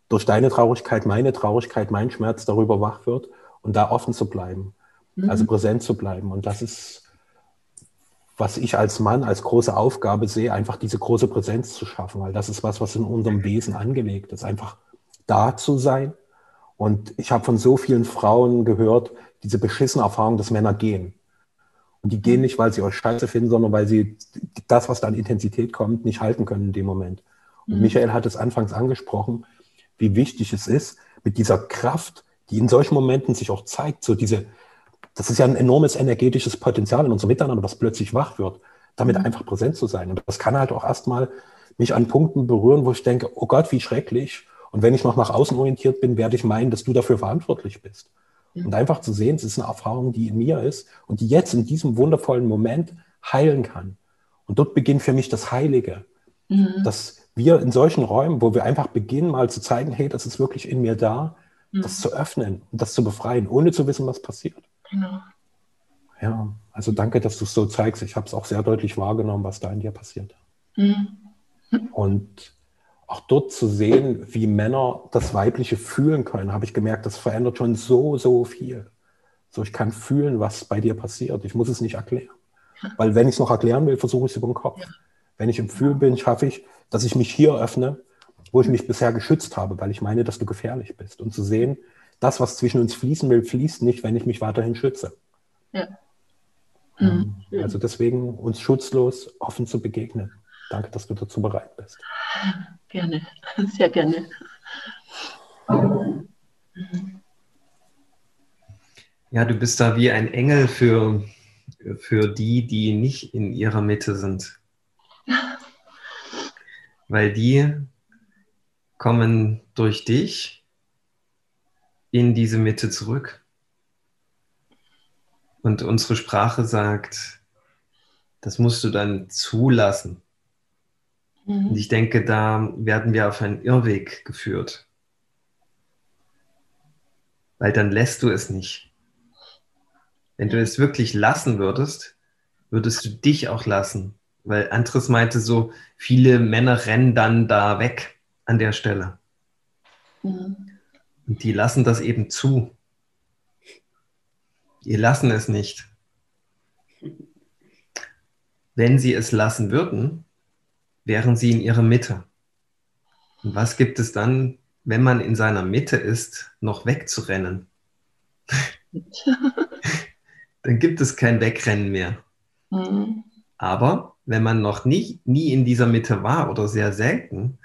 durch deine Traurigkeit meine Traurigkeit, mein Schmerz darüber wach wird und da offen zu bleiben, mhm. also präsent zu bleiben. Und das ist was ich als Mann als große Aufgabe sehe, einfach diese große Präsenz zu schaffen, weil das ist was, was in unserem Wesen angelegt ist, einfach da zu sein. Und ich habe von so vielen Frauen gehört, diese beschissene Erfahrung, dass Männer gehen. Und die gehen nicht, weil sie euch scheiße finden, sondern weil sie das, was da an Intensität kommt, nicht halten können in dem Moment. Und mhm. Michael hat es anfangs angesprochen, wie wichtig es ist, mit dieser Kraft, die in solchen Momenten sich auch zeigt, so diese, das ist ja ein enormes energetisches Potenzial in unserem Miteinander, was plötzlich wach wird, damit mhm. einfach präsent zu sein. Und das kann halt auch erstmal mich an Punkten berühren, wo ich denke, oh Gott, wie schrecklich. Und wenn ich noch nach außen orientiert bin, werde ich meinen, dass du dafür verantwortlich bist. Mhm. Und einfach zu sehen, es ist eine Erfahrung, die in mir ist und die jetzt in diesem wundervollen Moment heilen kann. Und dort beginnt für mich das Heilige. Mhm. Dass wir in solchen Räumen, wo wir einfach beginnen, mal zu zeigen, hey, das ist wirklich in mir da, mhm. das zu öffnen und das zu befreien, ohne zu wissen, was passiert. Genau. Ja, also danke, dass du es so zeigst. Ich habe es auch sehr deutlich wahrgenommen, was da in dir passiert. Mhm. Und auch dort zu sehen, wie Männer das Weibliche fühlen können, habe ich gemerkt, das verändert schon so, so viel. So, ich kann fühlen, was bei dir passiert. Ich muss es nicht erklären. Weil wenn ich es noch erklären will, versuche ich es über den Kopf. Ja. Wenn ich im Fühlen bin, schaffe ich, dass ich mich hier öffne, wo ich mich bisher geschützt habe, weil ich meine, dass du gefährlich bist. Und zu sehen, das, was zwischen uns fließen will, fließt nicht, wenn ich mich weiterhin schütze. Ja. Mhm. Also deswegen uns schutzlos offen zu begegnen. Danke, dass du dazu bereit bist. Gerne, <laughs> sehr gerne. Ja, du bist da wie ein Engel für, für die, die nicht in ihrer Mitte sind. <laughs> Weil die kommen durch dich in diese Mitte zurück. Und unsere Sprache sagt, das musst du dann zulassen. Mhm. Und ich denke, da werden wir auf einen Irrweg geführt. Weil dann lässt du es nicht. Wenn du es wirklich lassen würdest, würdest du dich auch lassen. Weil Andres meinte so, viele Männer rennen dann da weg an der Stelle. Mhm. Und die lassen das eben zu. Die lassen es nicht. Wenn sie es lassen würden, wären sie in ihrer Mitte. Und was gibt es dann, wenn man in seiner Mitte ist, noch wegzurennen? <laughs> dann gibt es kein Wegrennen mehr. Mhm. Aber wenn man noch nie, nie in dieser Mitte war oder sehr selten,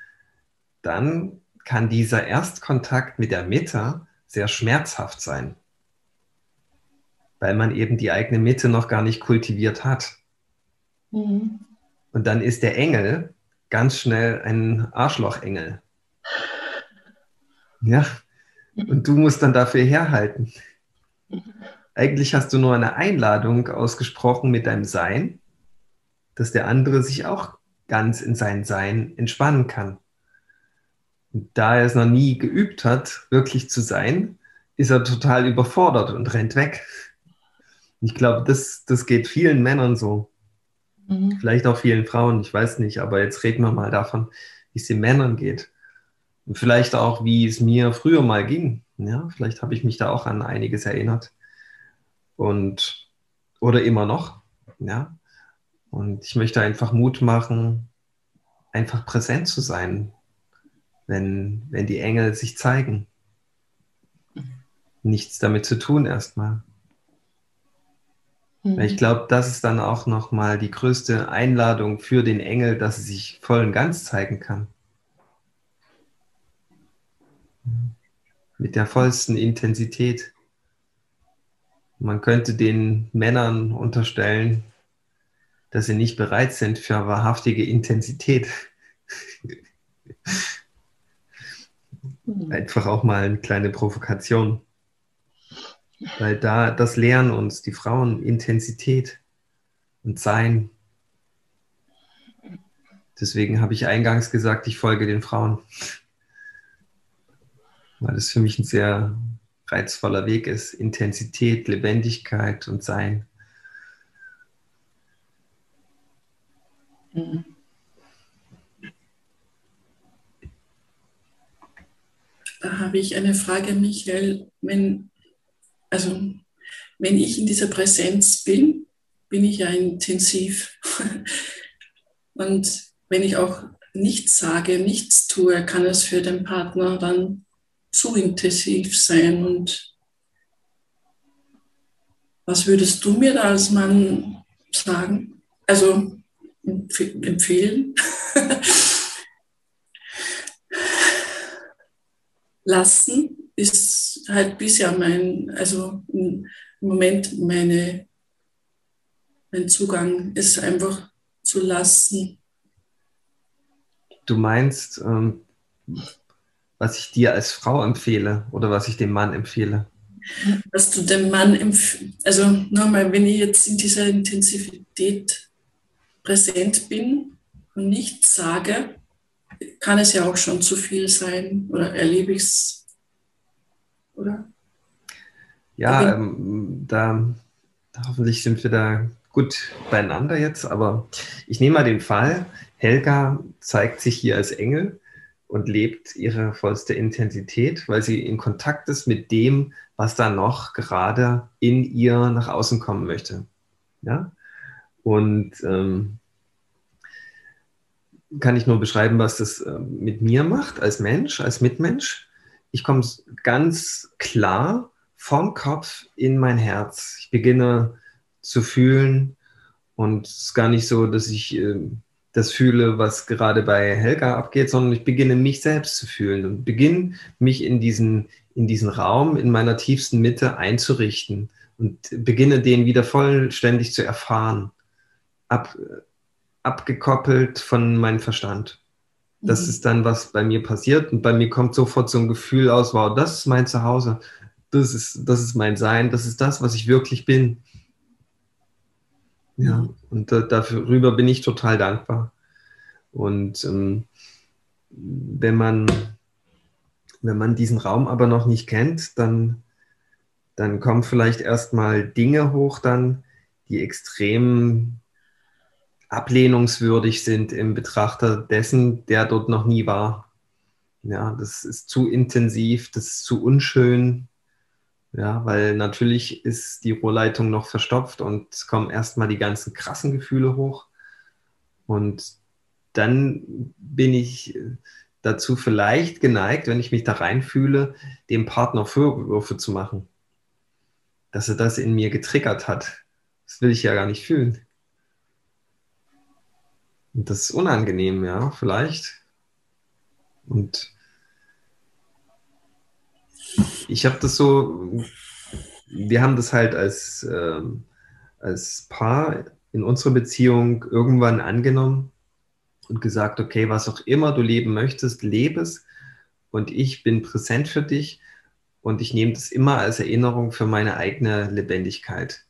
dann kann dieser Erstkontakt mit der Mitte sehr schmerzhaft sein, weil man eben die eigene Mitte noch gar nicht kultiviert hat. Mhm. Und dann ist der Engel ganz schnell ein Arschlochengel. Ja, und du musst dann dafür herhalten. Eigentlich hast du nur eine Einladung ausgesprochen mit deinem Sein, dass der andere sich auch ganz in sein Sein entspannen kann da er es noch nie geübt hat, wirklich zu sein, ist er total überfordert und rennt weg. Ich glaube, das, das geht vielen Männern so. Mhm. Vielleicht auch vielen Frauen, ich weiß nicht, aber jetzt reden wir mal davon, wie es den Männern geht. Und vielleicht auch, wie es mir früher mal ging. Ja, vielleicht habe ich mich da auch an einiges erinnert. Und, oder immer noch. Ja. Und ich möchte einfach Mut machen, einfach präsent zu sein, wenn, wenn die Engel sich zeigen. Nichts damit zu tun erstmal. Mhm. Ich glaube, das ist dann auch nochmal die größte Einladung für den Engel, dass er sich voll und ganz zeigen kann. Mit der vollsten Intensität. Man könnte den Männern unterstellen, dass sie nicht bereit sind für wahrhaftige Intensität. <laughs> Einfach auch mal eine kleine Provokation. Weil da, das lehren uns die Frauen Intensität und Sein. Deswegen habe ich eingangs gesagt, ich folge den Frauen. Weil das für mich ein sehr reizvoller Weg ist. Intensität, Lebendigkeit und Sein. Mhm. Habe ich eine Frage, Michael. Wenn, also, wenn ich in dieser Präsenz bin, bin ich ja intensiv. <laughs> Und wenn ich auch nichts sage, nichts tue, kann es für den Partner dann zu intensiv sein. Und was würdest du mir da als Mann sagen? Also empfehlen? <laughs> Lassen ist halt bisher mein, also im Moment meine, mein Zugang ist einfach zu lassen. Du meinst, ähm, was ich dir als Frau empfehle oder was ich dem Mann empfehle? Was du dem Mann empfiehlst, also nochmal, wenn ich jetzt in dieser Intensivität präsent bin und nichts sage, kann es ja auch schon zu viel sein oder erlebe ich es, oder? Ja, ähm, da, hoffentlich sind wir da gut beieinander jetzt, aber ich nehme mal den Fall, Helga zeigt sich hier als Engel und lebt ihre vollste Intensität, weil sie in Kontakt ist mit dem, was da noch gerade in ihr nach außen kommen möchte. Ja? Und ähm, kann ich nur beschreiben, was das äh, mit mir macht als Mensch, als Mitmensch. Ich komme ganz klar vom Kopf in mein Herz. Ich beginne zu fühlen und es ist gar nicht so, dass ich äh, das fühle, was gerade bei Helga abgeht, sondern ich beginne mich selbst zu fühlen und beginne mich in diesen, in diesen Raum, in meiner tiefsten Mitte einzurichten und beginne den wieder vollständig zu erfahren. Ab, abgekoppelt von meinem Verstand. Das mhm. ist dann, was bei mir passiert. Und bei mir kommt sofort so ein Gefühl aus, wow, das ist mein Zuhause. Das ist, das ist mein Sein. Das ist das, was ich wirklich bin. Ja, mhm. und äh, darüber bin ich total dankbar. Und ähm, wenn man, wenn man diesen Raum aber noch nicht kennt, dann, dann kommen vielleicht erstmal Dinge hoch dann, die extrem ablehnungswürdig sind im Betrachter dessen, der dort noch nie war. Ja, das ist zu intensiv, das ist zu unschön. Ja, weil natürlich ist die Rohrleitung noch verstopft und es kommen erstmal die ganzen krassen Gefühle hoch. Und dann bin ich dazu vielleicht geneigt, wenn ich mich da reinfühle, dem Partner Vorwürfe zu machen. Dass er das in mir getriggert hat. Das will ich ja gar nicht fühlen. Und das ist unangenehm, ja, vielleicht. Und ich habe das so, wir haben das halt als, ähm, als Paar in unserer Beziehung irgendwann angenommen und gesagt, okay, was auch immer du leben möchtest, lebe es und ich bin präsent für dich und ich nehme das immer als Erinnerung für meine eigene Lebendigkeit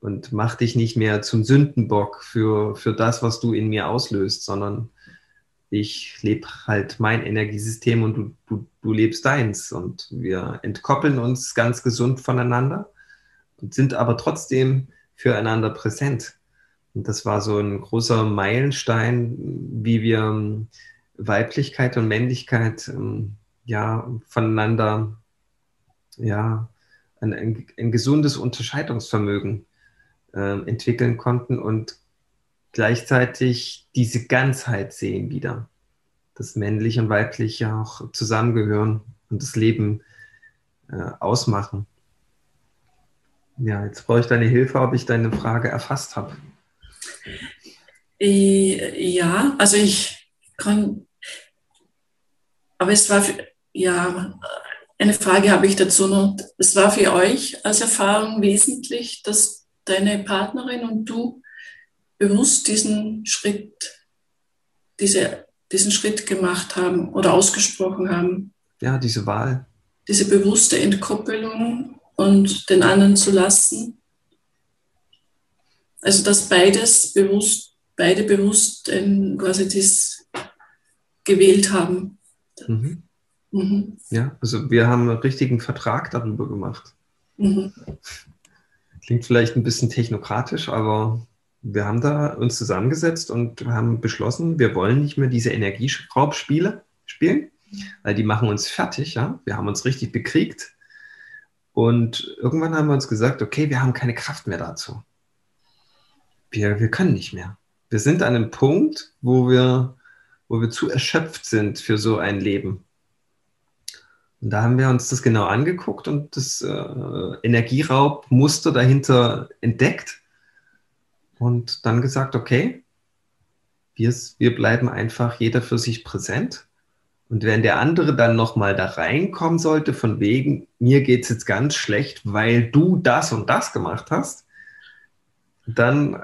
und mach dich nicht mehr zum Sündenbock für, für das, was du in mir auslöst, sondern ich lebe halt mein Energiesystem und du, du, du lebst deins. Und wir entkoppeln uns ganz gesund voneinander und sind aber trotzdem füreinander präsent. Und das war so ein großer Meilenstein, wie wir ähm, Weiblichkeit und Männlichkeit ähm, ja, voneinander, ja, ein, ein, ein gesundes Unterscheidungsvermögen äh, entwickeln konnten und gleichzeitig diese Ganzheit sehen wieder. Dass männlich und weiblich ja auch zusammengehören und das Leben äh, ausmachen. Ja, jetzt brauche ich deine Hilfe, ob ich deine Frage erfasst habe. Äh, ja, also ich kann, aber es war, ja, eine Frage habe ich dazu noch. Es war für euch als Erfahrung wesentlich, dass deine Partnerin und du bewusst diesen Schritt, diese, diesen Schritt gemacht haben oder ausgesprochen haben, Ja, diese Wahl. Diese bewusste Entkoppelung und den anderen zu lassen. Also dass beides bewusst, beide bewusst ähm, quasi das gewählt haben. Mhm. Mhm. Ja, also wir haben einen richtigen Vertrag darüber gemacht. Mhm. Klingt vielleicht ein bisschen technokratisch, aber wir haben da uns zusammengesetzt und haben beschlossen, wir wollen nicht mehr diese Energieraubspiele spielen, weil die machen uns fertig, ja. Wir haben uns richtig bekriegt. Und irgendwann haben wir uns gesagt, okay, wir haben keine Kraft mehr dazu. Wir, wir können nicht mehr. Wir sind an einem Punkt, wo wir, wo wir zu erschöpft sind für so ein Leben. Und da haben wir uns das genau angeguckt und das äh, Energieraubmuster dahinter entdeckt und dann gesagt, okay, wir, wir bleiben einfach jeder für sich präsent. Und wenn der andere dann nochmal da reinkommen sollte, von wegen, mir geht es jetzt ganz schlecht, weil du das und das gemacht hast, dann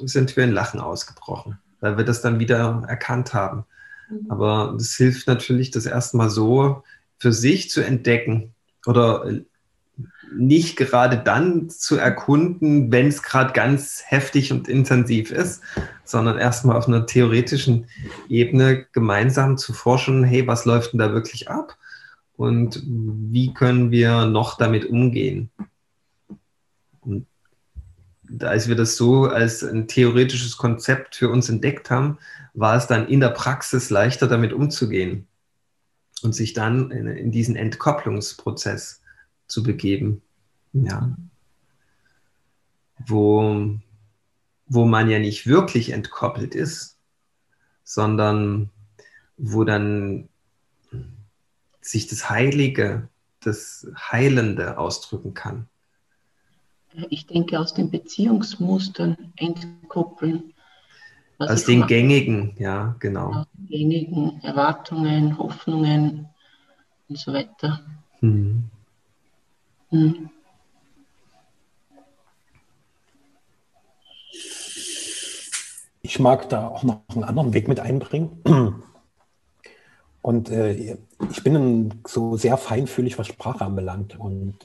äh, sind wir in Lachen ausgebrochen, weil wir das dann wieder erkannt haben. Mhm. Aber das hilft natürlich, das erstmal so für sich zu entdecken oder nicht gerade dann zu erkunden, wenn es gerade ganz heftig und intensiv ist, sondern erstmal auf einer theoretischen Ebene gemeinsam zu forschen, hey, was läuft denn da wirklich ab und wie können wir noch damit umgehen? Und als wir das so als ein theoretisches Konzept für uns entdeckt haben, war es dann in der Praxis leichter damit umzugehen und sich dann in, in diesen Entkopplungsprozess zu begeben. Ja. Wo, wo man ja nicht wirklich entkoppelt ist, sondern wo dann sich das Heilige, das Heilende ausdrücken kann. Ich denke, aus den Beziehungsmustern entkoppeln. Aus den gängigen, ja, genau. Aus den gängigen Erwartungen, Hoffnungen und so weiter. Mhm. Mhm. Ich mag da auch noch einen anderen Weg mit einbringen. Und äh, ich bin so sehr feinfühlig, was Sprache anbelangt. Und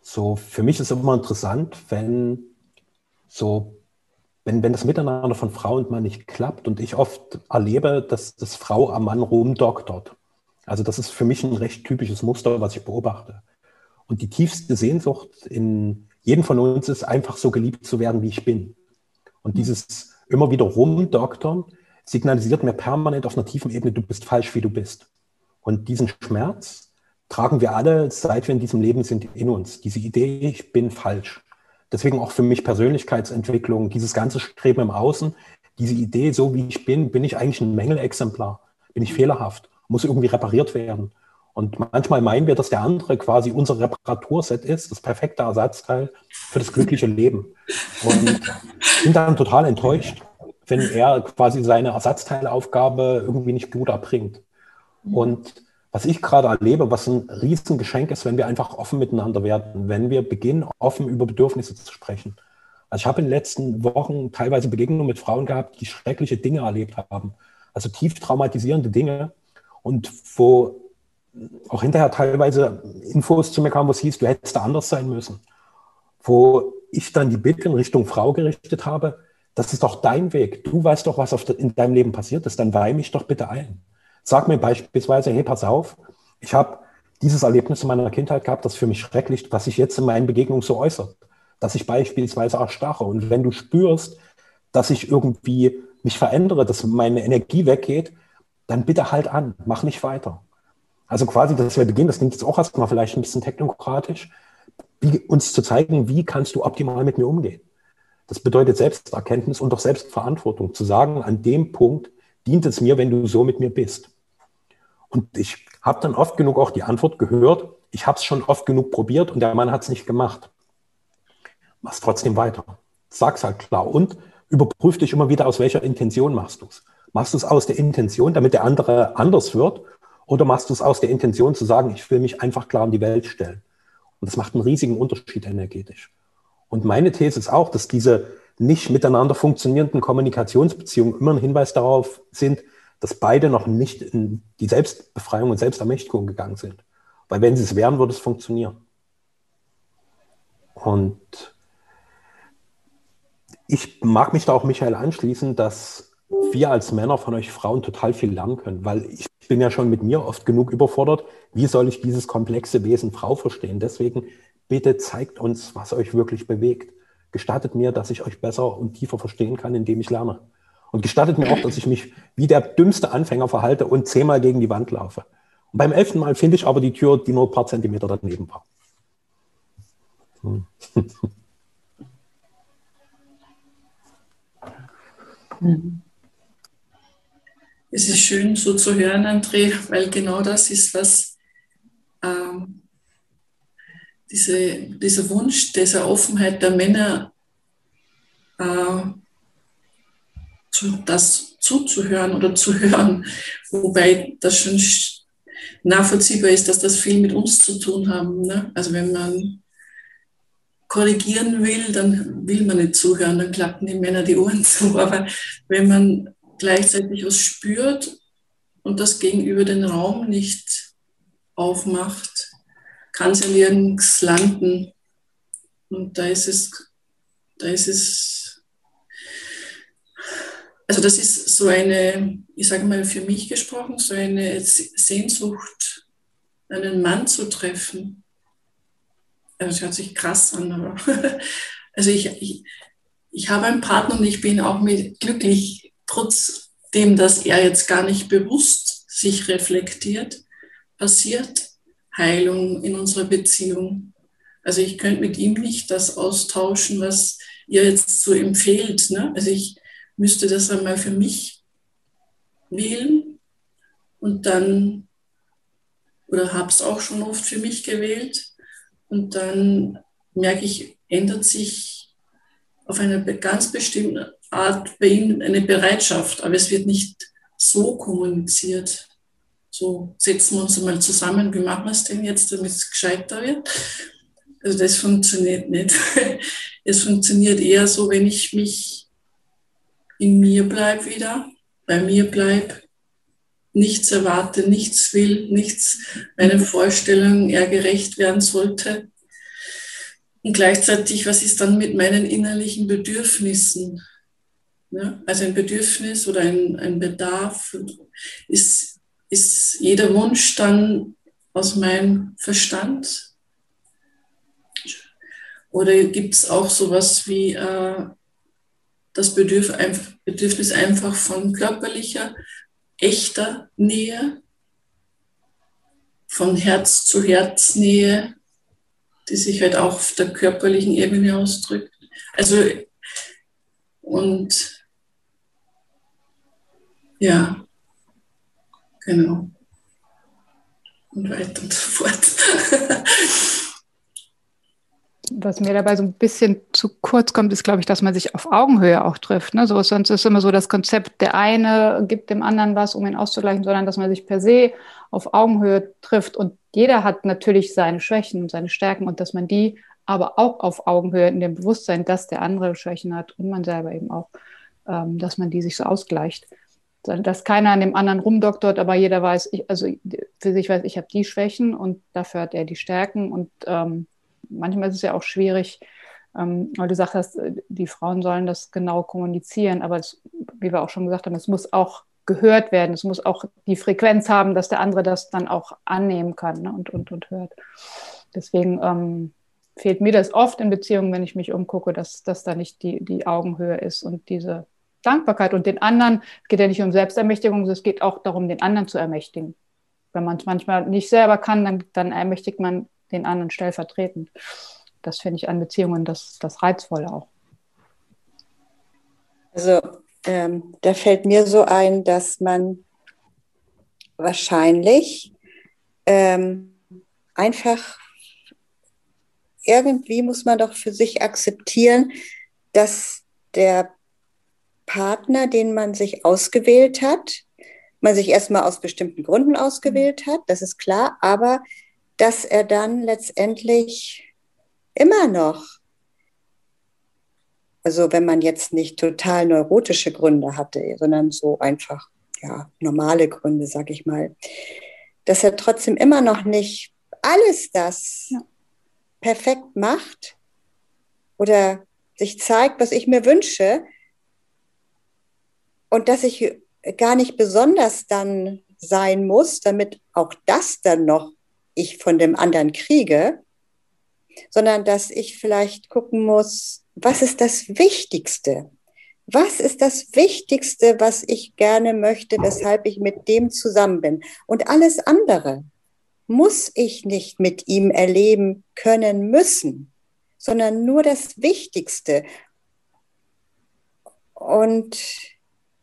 so für mich ist es immer interessant, wenn so, wenn, wenn das Miteinander von Frau und Mann nicht klappt und ich oft erlebe, dass das Frau am Mann rumdoktert. Also das ist für mich ein recht typisches Muster, was ich beobachte. Und die tiefste Sehnsucht in jedem von uns ist einfach so geliebt zu werden, wie ich bin. Und dieses immer wieder rumdoktern signalisiert mir permanent auf einer tiefen Ebene, du bist falsch, wie du bist. Und diesen Schmerz tragen wir alle, seit wir in diesem Leben sind, in uns. Diese Idee, ich bin falsch. Deswegen auch für mich Persönlichkeitsentwicklung, dieses ganze Streben im Außen, diese Idee, so wie ich bin, bin ich eigentlich ein Mängelexemplar, bin ich fehlerhaft, muss irgendwie repariert werden. Und manchmal meinen wir, dass der andere quasi unser Reparaturset ist, das perfekte Ersatzteil für das glückliche Leben. Und bin dann total enttäuscht, wenn er quasi seine Ersatzteilaufgabe irgendwie nicht gut erbringt. Und was ich gerade erlebe, was ein Riesengeschenk ist, wenn wir einfach offen miteinander werden, wenn wir beginnen, offen über Bedürfnisse zu sprechen. Also ich habe in den letzten Wochen teilweise Begegnungen mit Frauen gehabt, die schreckliche Dinge erlebt haben. Also tief traumatisierende Dinge. Und wo auch hinterher teilweise Infos zu mir kamen, wo es hieß, du hättest da anders sein müssen. Wo ich dann die Bitte in Richtung Frau gerichtet habe, das ist doch dein Weg. Du weißt doch, was in deinem Leben passiert ist. Dann weih mich doch bitte ein. Sag mir beispielsweise, hey, pass auf, ich habe dieses Erlebnis in meiner Kindheit gehabt, das für mich schrecklich, was sich jetzt in meinen Begegnungen so äußert. Dass ich beispielsweise erstarre. Und wenn du spürst, dass ich irgendwie mich verändere, dass meine Energie weggeht, dann bitte halt an, mach nicht weiter. Also quasi, dass wir beginnen, das klingt jetzt auch erstmal vielleicht ein bisschen technokratisch, wie, uns zu zeigen, wie kannst du optimal mit mir umgehen. Das bedeutet Selbsterkenntnis und auch Selbstverantwortung, zu sagen, an dem Punkt dient es mir, wenn du so mit mir bist. Und ich habe dann oft genug auch die Antwort gehört, ich habe es schon oft genug probiert und der Mann hat es nicht gemacht. Mach's trotzdem weiter. Sag's halt klar und überprüf dich immer wieder, aus welcher Intention machst du es. Machst du es aus der Intention, damit der andere anders wird oder machst du es aus der Intention zu sagen, ich will mich einfach klar in die Welt stellen? Und das macht einen riesigen Unterschied energetisch. Und meine These ist auch, dass diese nicht miteinander funktionierenden Kommunikationsbeziehungen immer ein Hinweis darauf sind, dass beide noch nicht in die Selbstbefreiung und Selbstermächtigung gegangen sind. Weil wenn sie es wären, würde es funktionieren. Und ich mag mich da auch Michael anschließen, dass wir als Männer von euch Frauen total viel lernen können, weil ich bin ja schon mit mir oft genug überfordert. Wie soll ich dieses komplexe Wesen Frau verstehen? Deswegen bitte zeigt uns, was euch wirklich bewegt. Gestattet mir, dass ich euch besser und tiefer verstehen kann, indem ich lerne. Und gestattet mir auch, dass ich mich wie der dümmste Anfänger verhalte und zehnmal gegen die Wand laufe. Und beim elften Mal finde ich aber die Tür, die nur ein paar Zentimeter daneben war. Hm. Es ist schön so zu hören, André, weil genau das ist, was ähm, diese, dieser Wunsch dieser Offenheit der Männer, äh, zu, das zuzuhören oder zu hören, wobei das schon nachvollziehbar ist, dass das viel mit uns zu tun haben. Ne? Also wenn man korrigieren will, dann will man nicht zuhören, dann klappen die Männer die Ohren <laughs> zu. Aber wenn man gleichzeitig was spürt und das gegenüber den Raum nicht aufmacht, kann es ja nirgends landen. Und da ist es, da ist es, also das ist so eine, ich sage mal für mich gesprochen, so eine Sehnsucht, einen Mann zu treffen. Also das hört sich krass an, aber <laughs> also ich, ich, ich habe einen Partner und ich bin auch mit glücklich, trotzdem, dass er jetzt gar nicht bewusst sich reflektiert, passiert Heilung in unserer Beziehung. Also ich könnte mit ihm nicht das austauschen, was ihr jetzt so empfehlt. Ne? Also ich müsste das einmal für mich wählen und dann, oder habe es auch schon oft für mich gewählt und dann merke ich, ändert sich auf eine ganz bestimmte Art bei ihm eine Bereitschaft, aber es wird nicht so kommuniziert so setzen wir uns mal zusammen, wie machen wir es denn jetzt, damit es gescheiter wird. Also das funktioniert nicht. <laughs> Es funktioniert eher so, wenn ich mich in mir bleibe wieder, bei mir bleibe, nichts erwarte, nichts will, nichts meinen Vorstellungen eher gerecht werden sollte. Und gleichzeitig, was ist dann mit meinen innerlichen Bedürfnissen? Ja, also ein Bedürfnis oder ein, ein Bedarf ist ist jeder Wunsch dann aus meinem Verstand? Oder gibt es auch sowas wie äh, das Bedürf Bedürfnis einfach von körperlicher, echter Nähe, von Herz zu Herz Nähe, die sich halt auch auf der körperlichen Ebene ausdrückt? Also, und ja, Genau. Und weiter und so fort. <laughs> Was mir dabei so ein bisschen zu kurz kommt, ist, glaube ich, dass man sich auf Augenhöhe auch trifft. Ne? So, sonst ist immer so das Konzept, der eine gibt dem anderen was, um ihn auszugleichen, sondern dass man sich per se auf Augenhöhe trifft. Und jeder hat natürlich seine Schwächen und seine Stärken und dass man die aber auch auf Augenhöhe in dem Bewusstsein, dass der andere Schwächen hat und man selber eben auch, ähm, dass man die sich so ausgleicht dass keiner an dem anderen rumdoktort, aber jeder weiß, ich, also für sich weiß, ich habe die Schwächen und dafür hat er die Stärken. Und ähm, manchmal ist es ja auch schwierig, ähm, weil du sagst, hast, die Frauen sollen das genau kommunizieren, aber es, wie wir auch schon gesagt haben, es muss auch gehört werden, es muss auch die Frequenz haben, dass der andere das dann auch annehmen kann ne, und, und, und hört. Deswegen ähm, fehlt mir das oft in Beziehungen, wenn ich mich umgucke, dass, dass da nicht die, die Augenhöhe ist und diese Dankbarkeit und den anderen, es geht ja nicht um Selbstermächtigung, es geht auch darum, den anderen zu ermächtigen. Wenn man es manchmal nicht selber kann, dann, dann ermächtigt man den anderen stellvertretend. Das finde ich an Beziehungen das, das Reizvolle auch. Also ähm, da fällt mir so ein, dass man wahrscheinlich ähm, einfach irgendwie muss man doch für sich akzeptieren, dass der Partner, den man sich ausgewählt hat, man sich erstmal aus bestimmten Gründen ausgewählt hat, das ist klar, aber dass er dann letztendlich immer noch, also wenn man jetzt nicht total neurotische Gründe hatte, sondern so einfach, ja, normale Gründe, sag ich mal, dass er trotzdem immer noch nicht alles das ja. perfekt macht oder sich zeigt, was ich mir wünsche und dass ich gar nicht besonders dann sein muss, damit auch das dann noch ich von dem anderen kriege, sondern dass ich vielleicht gucken muss, was ist das Wichtigste? Was ist das Wichtigste, was ich gerne möchte, weshalb ich mit dem zusammen bin? Und alles andere muss ich nicht mit ihm erleben können müssen, sondern nur das Wichtigste. Und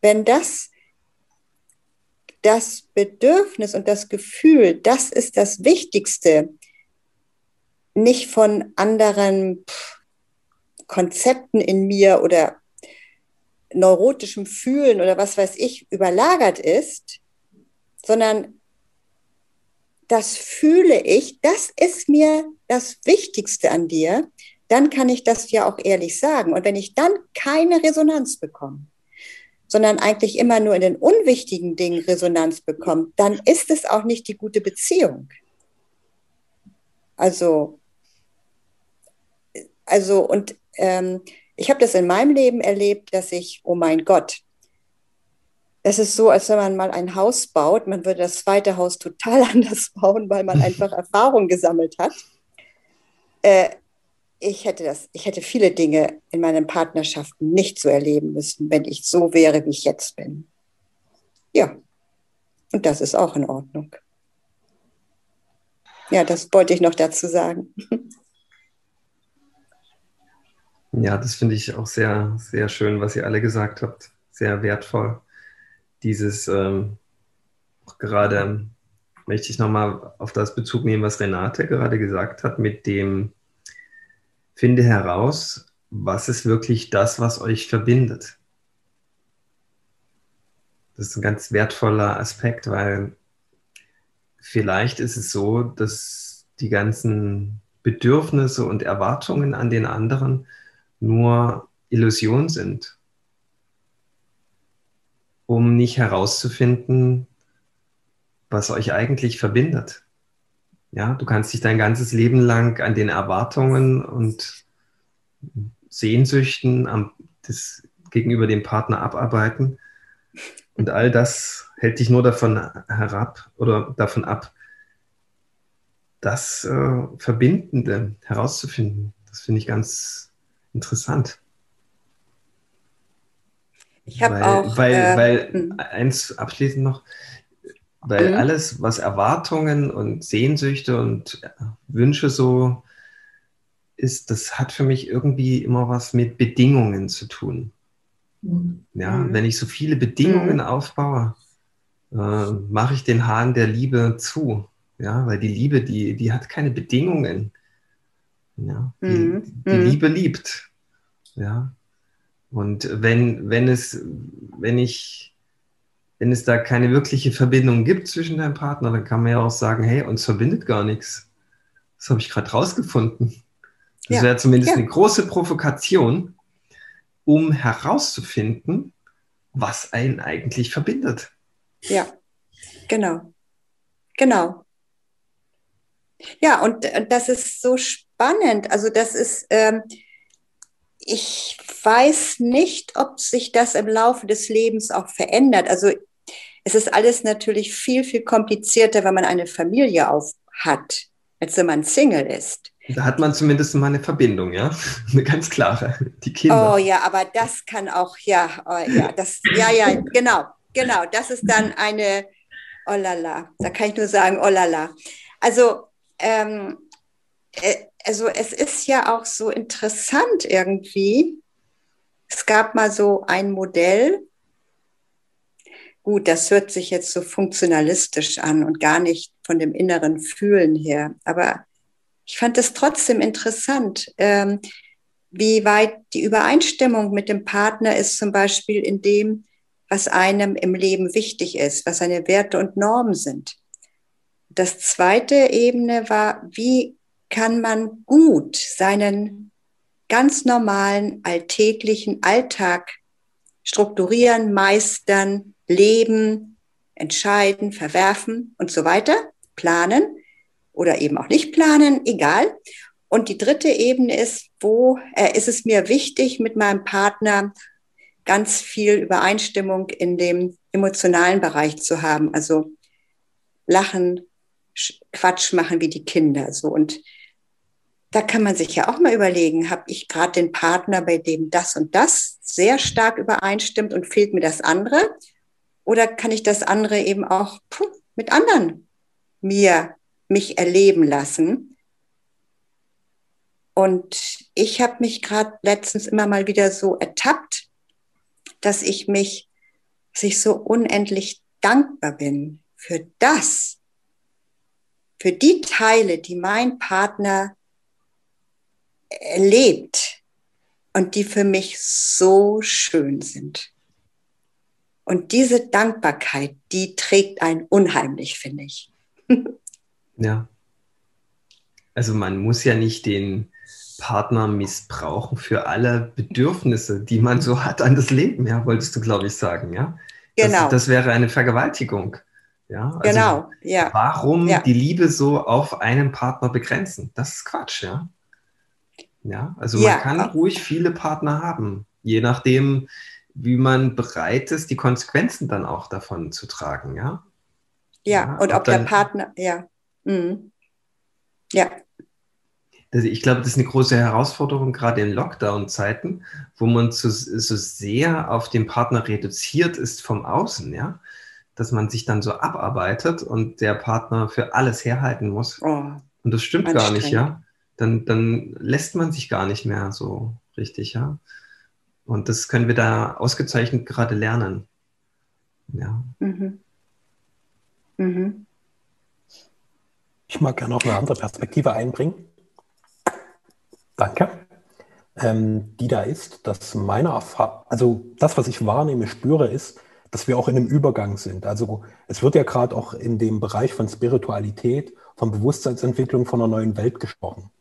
wenn das das Bedürfnis und das Gefühl, das ist das Wichtigste, nicht von anderen Konzepten in mir oder neurotischem Fühlen oder was weiß ich überlagert ist, sondern das fühle ich, das ist mir das Wichtigste an dir, dann kann ich das ja auch ehrlich sagen. Und wenn ich dann keine Resonanz bekomme, sondern eigentlich immer nur in den unwichtigen Dingen Resonanz bekommt, dann ist es auch nicht die gute Beziehung. Also, also und ähm, ich habe das in meinem Leben erlebt, dass ich, oh mein Gott, es ist so, als wenn man mal ein Haus baut, man würde das zweite Haus total <laughs> anders bauen, weil man einfach <laughs> Erfahrung gesammelt hat. Äh, ich hätte das, ich hätte viele Dinge in meinen Partnerschaften nicht so erleben müssen, wenn ich so wäre, wie ich jetzt bin. Ja. Und das ist auch in Ordnung. Ja, das wollte ich noch dazu sagen. <laughs> Ja, das finde ich auch sehr, sehr schön, was ihr alle gesagt habt. Sehr wertvoll. Dieses, ähm, gerade möchte ich nochmal auf das Bezug nehmen, was Renate gerade gesagt hat, mit dem, finde heraus, was ist wirklich das, was euch verbindet. Das ist ein ganz wertvoller Aspekt, weil vielleicht ist es so, dass die ganzen Bedürfnisse und Erwartungen an den anderen nur Illusion sind, um nicht herauszufinden, was euch eigentlich verbindet. Ja, du kannst dich dein ganzes Leben lang an den Erwartungen und Sehnsüchten am, des, gegenüber dem Partner abarbeiten. Und all das hält dich nur davon herab oder davon ab, das äh, Verbindende herauszufinden. Das finde ich ganz interessant. Ich habe auch. Weil, äh, weil hm. eins abschließend noch, weil mhm. alles, was Erwartungen und Sehnsüchte und Wünsche so ist, das hat für mich irgendwie immer was mit Bedingungen zu tun. Mhm. Ja, wenn ich so viele Bedingungen mhm. aufbaue, äh, mache ich den Hahn der Liebe zu. Ja, weil die Liebe, die, die hat keine Bedingungen. Ja, die, mhm. die mhm. Liebe liebt. Ja. Und wenn, wenn es, wenn ich, wenn es da keine wirkliche Verbindung gibt zwischen deinem Partner, dann kann man ja auch sagen, hey, uns verbindet gar nichts. Das habe ich gerade rausgefunden. Das ja. wäre zumindest ja. eine große Provokation, um herauszufinden, was einen eigentlich verbindet. Ja, genau. Genau. Ja, und das ist so spannend. Also das ist, ähm, ich weiß nicht, ob sich das im Laufe des Lebens auch verändert. Also es ist alles natürlich viel, viel komplizierter, wenn man eine Familie auf hat, als wenn man Single ist. Da hat man zumindest mal eine Verbindung, ja, <laughs> eine ganz klare. Die Kinder. Oh ja, aber das kann auch, ja, oh, ja, das, ja, ja, genau, genau. Das ist dann eine, oh la la. Da kann ich nur sagen, oh la la. Also ähm, äh, also es ist ja auch so interessant irgendwie. Es gab mal so ein Modell. Gut, das hört sich jetzt so funktionalistisch an und gar nicht von dem inneren Fühlen her. Aber ich fand es trotzdem interessant, ähm, wie weit die Übereinstimmung mit dem Partner ist, zum Beispiel in dem, was einem im Leben wichtig ist, was seine Werte und Normen sind. Das zweite Ebene war, wie kann man gut seinen ganz normalen alltäglichen Alltag strukturieren, meistern, leben, entscheiden, verwerfen und so weiter, planen oder eben auch nicht planen, egal. Und die dritte Ebene ist, wo äh, ist es mir wichtig, mit meinem Partner ganz viel Übereinstimmung in dem emotionalen Bereich zu haben. Also lachen, Quatsch machen wie die Kinder. So und da kann man sich ja auch mal überlegen, habe ich gerade den Partner, bei dem das und das sehr stark übereinstimmt und fehlt mir das andere? Oder kann ich das andere eben auch mit anderen mir mich erleben lassen? Und ich habe mich gerade letztens immer mal wieder so ertappt, dass ich mich, dass ich so unendlich dankbar bin für das, für die Teile, die mein Partner erlebt und die für mich so schön sind. Und diese Dankbarkeit, die trägt einen unheimlich, finde ich. <laughs> ja. Also man muss ja nicht den Partner missbrauchen für alle Bedürfnisse, die man so hat an das Leben, ja, wolltest du, glaube ich, sagen, ja? Genau. Das, das wäre eine Vergewaltigung. Ja, also genau, ja. Warum ja. die Liebe so auf einen Partner begrenzen? Das ist Quatsch, ja. Ja, also ja. man kann ruhig viele Partner haben, je nachdem, wie man bereit ist, die Konsequenzen dann auch davon zu tragen, ja. Ja, ja und ob, ob der Partner, ja. Mhm. Ja, also ich glaube, das ist eine große Herausforderung, gerade in Lockdown-Zeiten, wo man so, so sehr auf den Partner reduziert ist vom Außen, ja, dass man sich dann so abarbeitet und der Partner für alles herhalten muss. Oh, und das stimmt gar nicht, ja. Dann, dann lässt man sich gar nicht mehr so richtig, ja. Und das können wir da ausgezeichnet gerade lernen. Ja. Mhm. Mhm. Ich mag gerne noch eine andere Perspektive einbringen. Danke. Ähm, die da ist, dass meine Erfahrung, also das, was ich wahrnehme, spüre, ist, dass wir auch in einem Übergang sind. Also es wird ja gerade auch in dem Bereich von Spiritualität, von Bewusstseinsentwicklung, von einer neuen Welt gesprochen.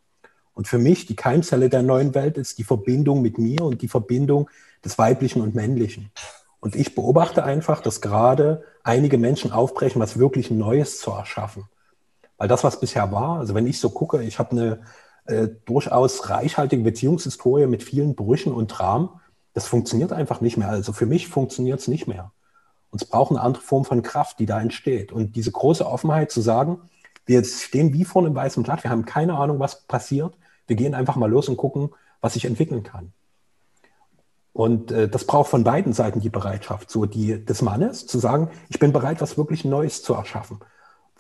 Und für mich, die Keimzelle der neuen Welt ist die Verbindung mit mir und die Verbindung des Weiblichen und Männlichen. Und ich beobachte einfach, dass gerade einige Menschen aufbrechen, was wirklich Neues zu erschaffen. Weil das, was bisher war, also wenn ich so gucke, ich habe eine äh, durchaus reichhaltige Beziehungshistorie mit vielen Brüchen und Dramen. Das funktioniert einfach nicht mehr. Also für mich funktioniert es nicht mehr. Und es braucht eine andere Form von Kraft, die da entsteht. Und diese große Offenheit zu sagen, wir stehen wie vor einem weißen Blatt, wir haben keine Ahnung, was passiert. Wir gehen einfach mal los und gucken, was sich entwickeln kann. Und äh, das braucht von beiden Seiten die Bereitschaft, so die des Mannes, zu sagen, ich bin bereit, was wirklich Neues zu erschaffen.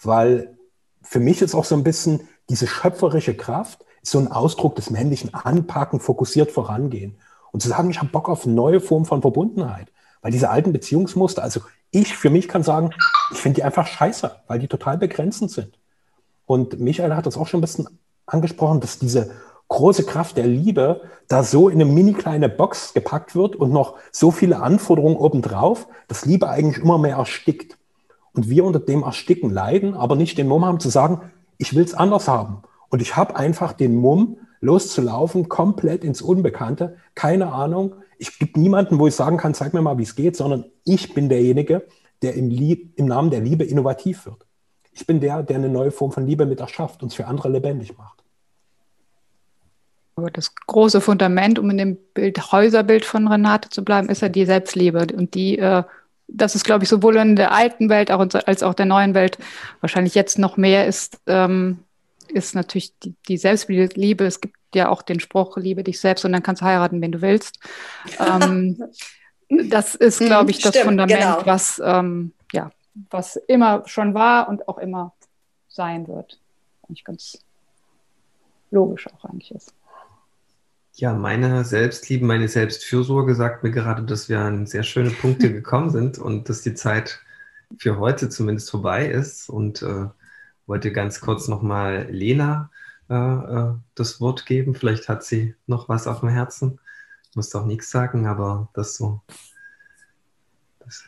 Weil für mich ist auch so ein bisschen diese schöpferische Kraft, ist so ein Ausdruck des männlichen Anpacken, fokussiert vorangehen. Und zu sagen, ich habe Bock auf neue Form von Verbundenheit. Weil diese alten Beziehungsmuster, also ich für mich kann sagen, ich finde die einfach scheiße, weil die total begrenzend sind. Und Michael hat das auch schon ein bisschen angesprochen, dass diese große Kraft der Liebe da so in eine mini kleine Box gepackt wird und noch so viele Anforderungen obendrauf, dass Liebe eigentlich immer mehr erstickt. Und wir unter dem Ersticken leiden, aber nicht den Mumm haben zu sagen, ich will es anders haben. Und ich habe einfach den Mumm, loszulaufen, komplett ins Unbekannte. Keine Ahnung. Ich gibt niemanden, wo ich sagen kann, zeig mir mal, wie es geht, sondern ich bin derjenige, der im, im Namen der Liebe innovativ wird. Ich bin der, der eine neue Form von Liebe mit erschafft und es für andere lebendig macht. Aber das große Fundament, um in dem Bild, Häuserbild von Renate zu bleiben, ist ja die Selbstliebe. Und die, äh, das ist, glaube ich, sowohl in der alten Welt als auch der neuen Welt wahrscheinlich jetzt noch mehr ist, ähm, ist natürlich die, die Selbstliebe. Es gibt ja auch den Spruch, liebe dich selbst und dann kannst du heiraten, wenn du willst. ähm, <laughs> das ist, glaube ich, das Stimmt, Fundament, genau. was, ähm, ja, was immer schon war und auch immer sein wird. Eigentlich ganz logisch auch eigentlich ist. Ja, meine Selbstliebe, meine Selbstfürsorge sagt mir gerade, dass wir an sehr schöne Punkte <laughs> gekommen sind und dass die Zeit für heute zumindest vorbei ist. Und äh, wollte ganz kurz nochmal Lena äh, äh, das Wort geben. Vielleicht hat sie noch was auf dem Herzen. Muss doch nichts sagen, aber das so. Das.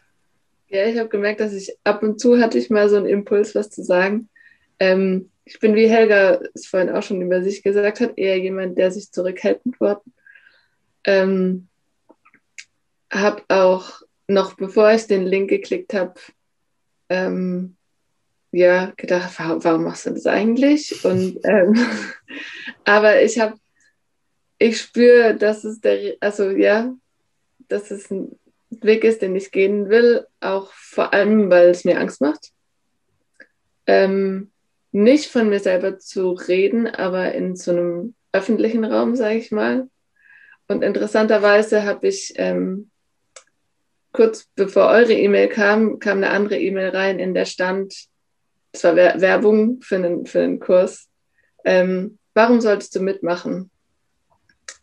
Ja, ich habe gemerkt, dass ich ab und zu hatte ich mal so einen Impuls, was zu sagen. Ähm, ich bin, wie Helga es vorhin auch schon über sich gesagt hat, eher jemand, der sich zurückhält mit Worten. Ähm, habe auch noch bevor ich den Link geklickt habe, ähm, ja, gedacht, warum, warum, machst du das eigentlich? Und ähm, <laughs> aber ich habe, ich spüre, dass es der, also ja, dass es ein Weg ist, den ich gehen will, auch vor allem, weil es mir Angst macht. Ähm, nicht von mir selber zu reden, aber in so einem öffentlichen Raum, sage ich mal. Und interessanterweise habe ich ähm, kurz bevor eure E-Mail kam, kam eine andere E-Mail rein, in der stand, es war Werbung für einen, für einen Kurs. Ähm, warum solltest du mitmachen?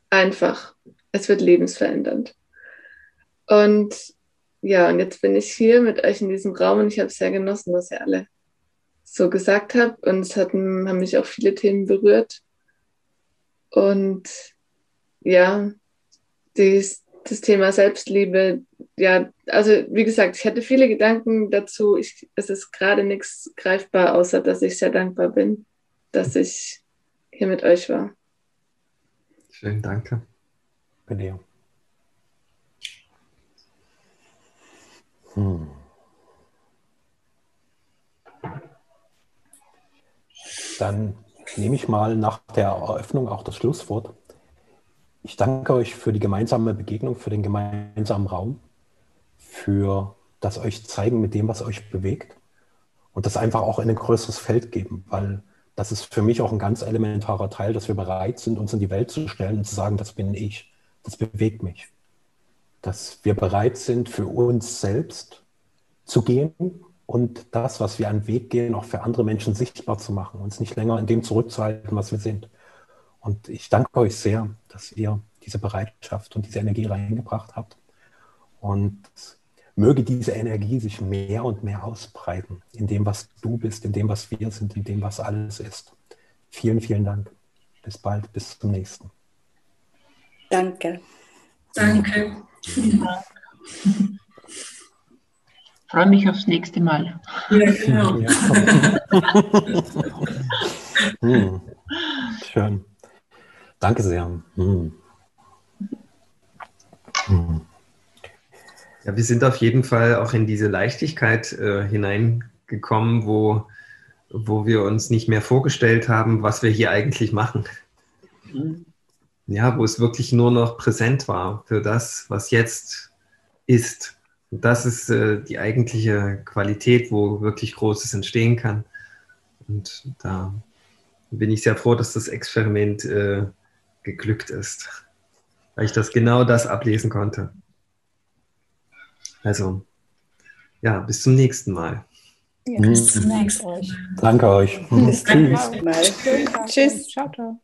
Einfach. Es wird lebensverändernd. Und ja, und jetzt bin ich hier mit euch in diesem Raum und ich habe es sehr genossen, was ihr alle so gesagt habt. Und es hatten, haben mich auch viele Themen berührt. Und ja, dies, das Thema Selbstliebe, ja, also wie gesagt, ich hatte viele Gedanken dazu. Ich, es ist gerade nichts greifbar, außer dass ich sehr dankbar bin, dass ich hier mit euch war. Schön, danke. Bei dir. Hm. Dann nehme ich mal nach der Eröffnung auch das Schlusswort. Ich danke euch für die gemeinsame Begegnung, für den gemeinsamen Raum, für das euch zeigen mit dem, was euch bewegt und das einfach auch in ein größeres Feld geben, weil das ist für mich auch ein ganz elementarer Teil, dass wir bereit sind, uns in die Welt zu stellen und zu sagen, das bin ich, das bewegt mich. Dass wir bereit sind, für uns selbst zu gehen und das, was wir an den Weg gehen, auch für andere Menschen sichtbar zu machen, uns nicht länger in dem zurückzuhalten, was wir sind. Und ich danke euch sehr, dass ihr diese Bereitschaft und diese Energie reingebracht habt. Und möge diese Energie sich mehr und mehr ausbreiten in dem, was du bist, in dem, was wir sind, in dem, was alles ist. Vielen, vielen Dank. Bis bald, bis zum nächsten. Danke. Danke. <laughs> Freue mich aufs nächste Mal. Ja, genau. <laughs> Hm. Schön. Danke sehr. Hm. Hm. Ja, wir sind auf jeden Fall auch in diese Leichtigkeit äh, hineingekommen, wo, wo wir uns nicht mehr vorgestellt haben, was wir hier eigentlich machen. Mhm. Ja, wo es wirklich nur noch präsent war für das, was jetzt ist. Und das ist äh, die eigentliche Qualität, wo wirklich Großes entstehen kann. Und da bin ich sehr froh, dass das Experiment äh, geglückt ist, weil ich das genau das ablesen konnte. Also, ja, bis zum nächsten Mal. Ja, bis zum nächsten Mal. Danke euch. Bis zum nächsten Mal. Tschüss. Ciao, ciao.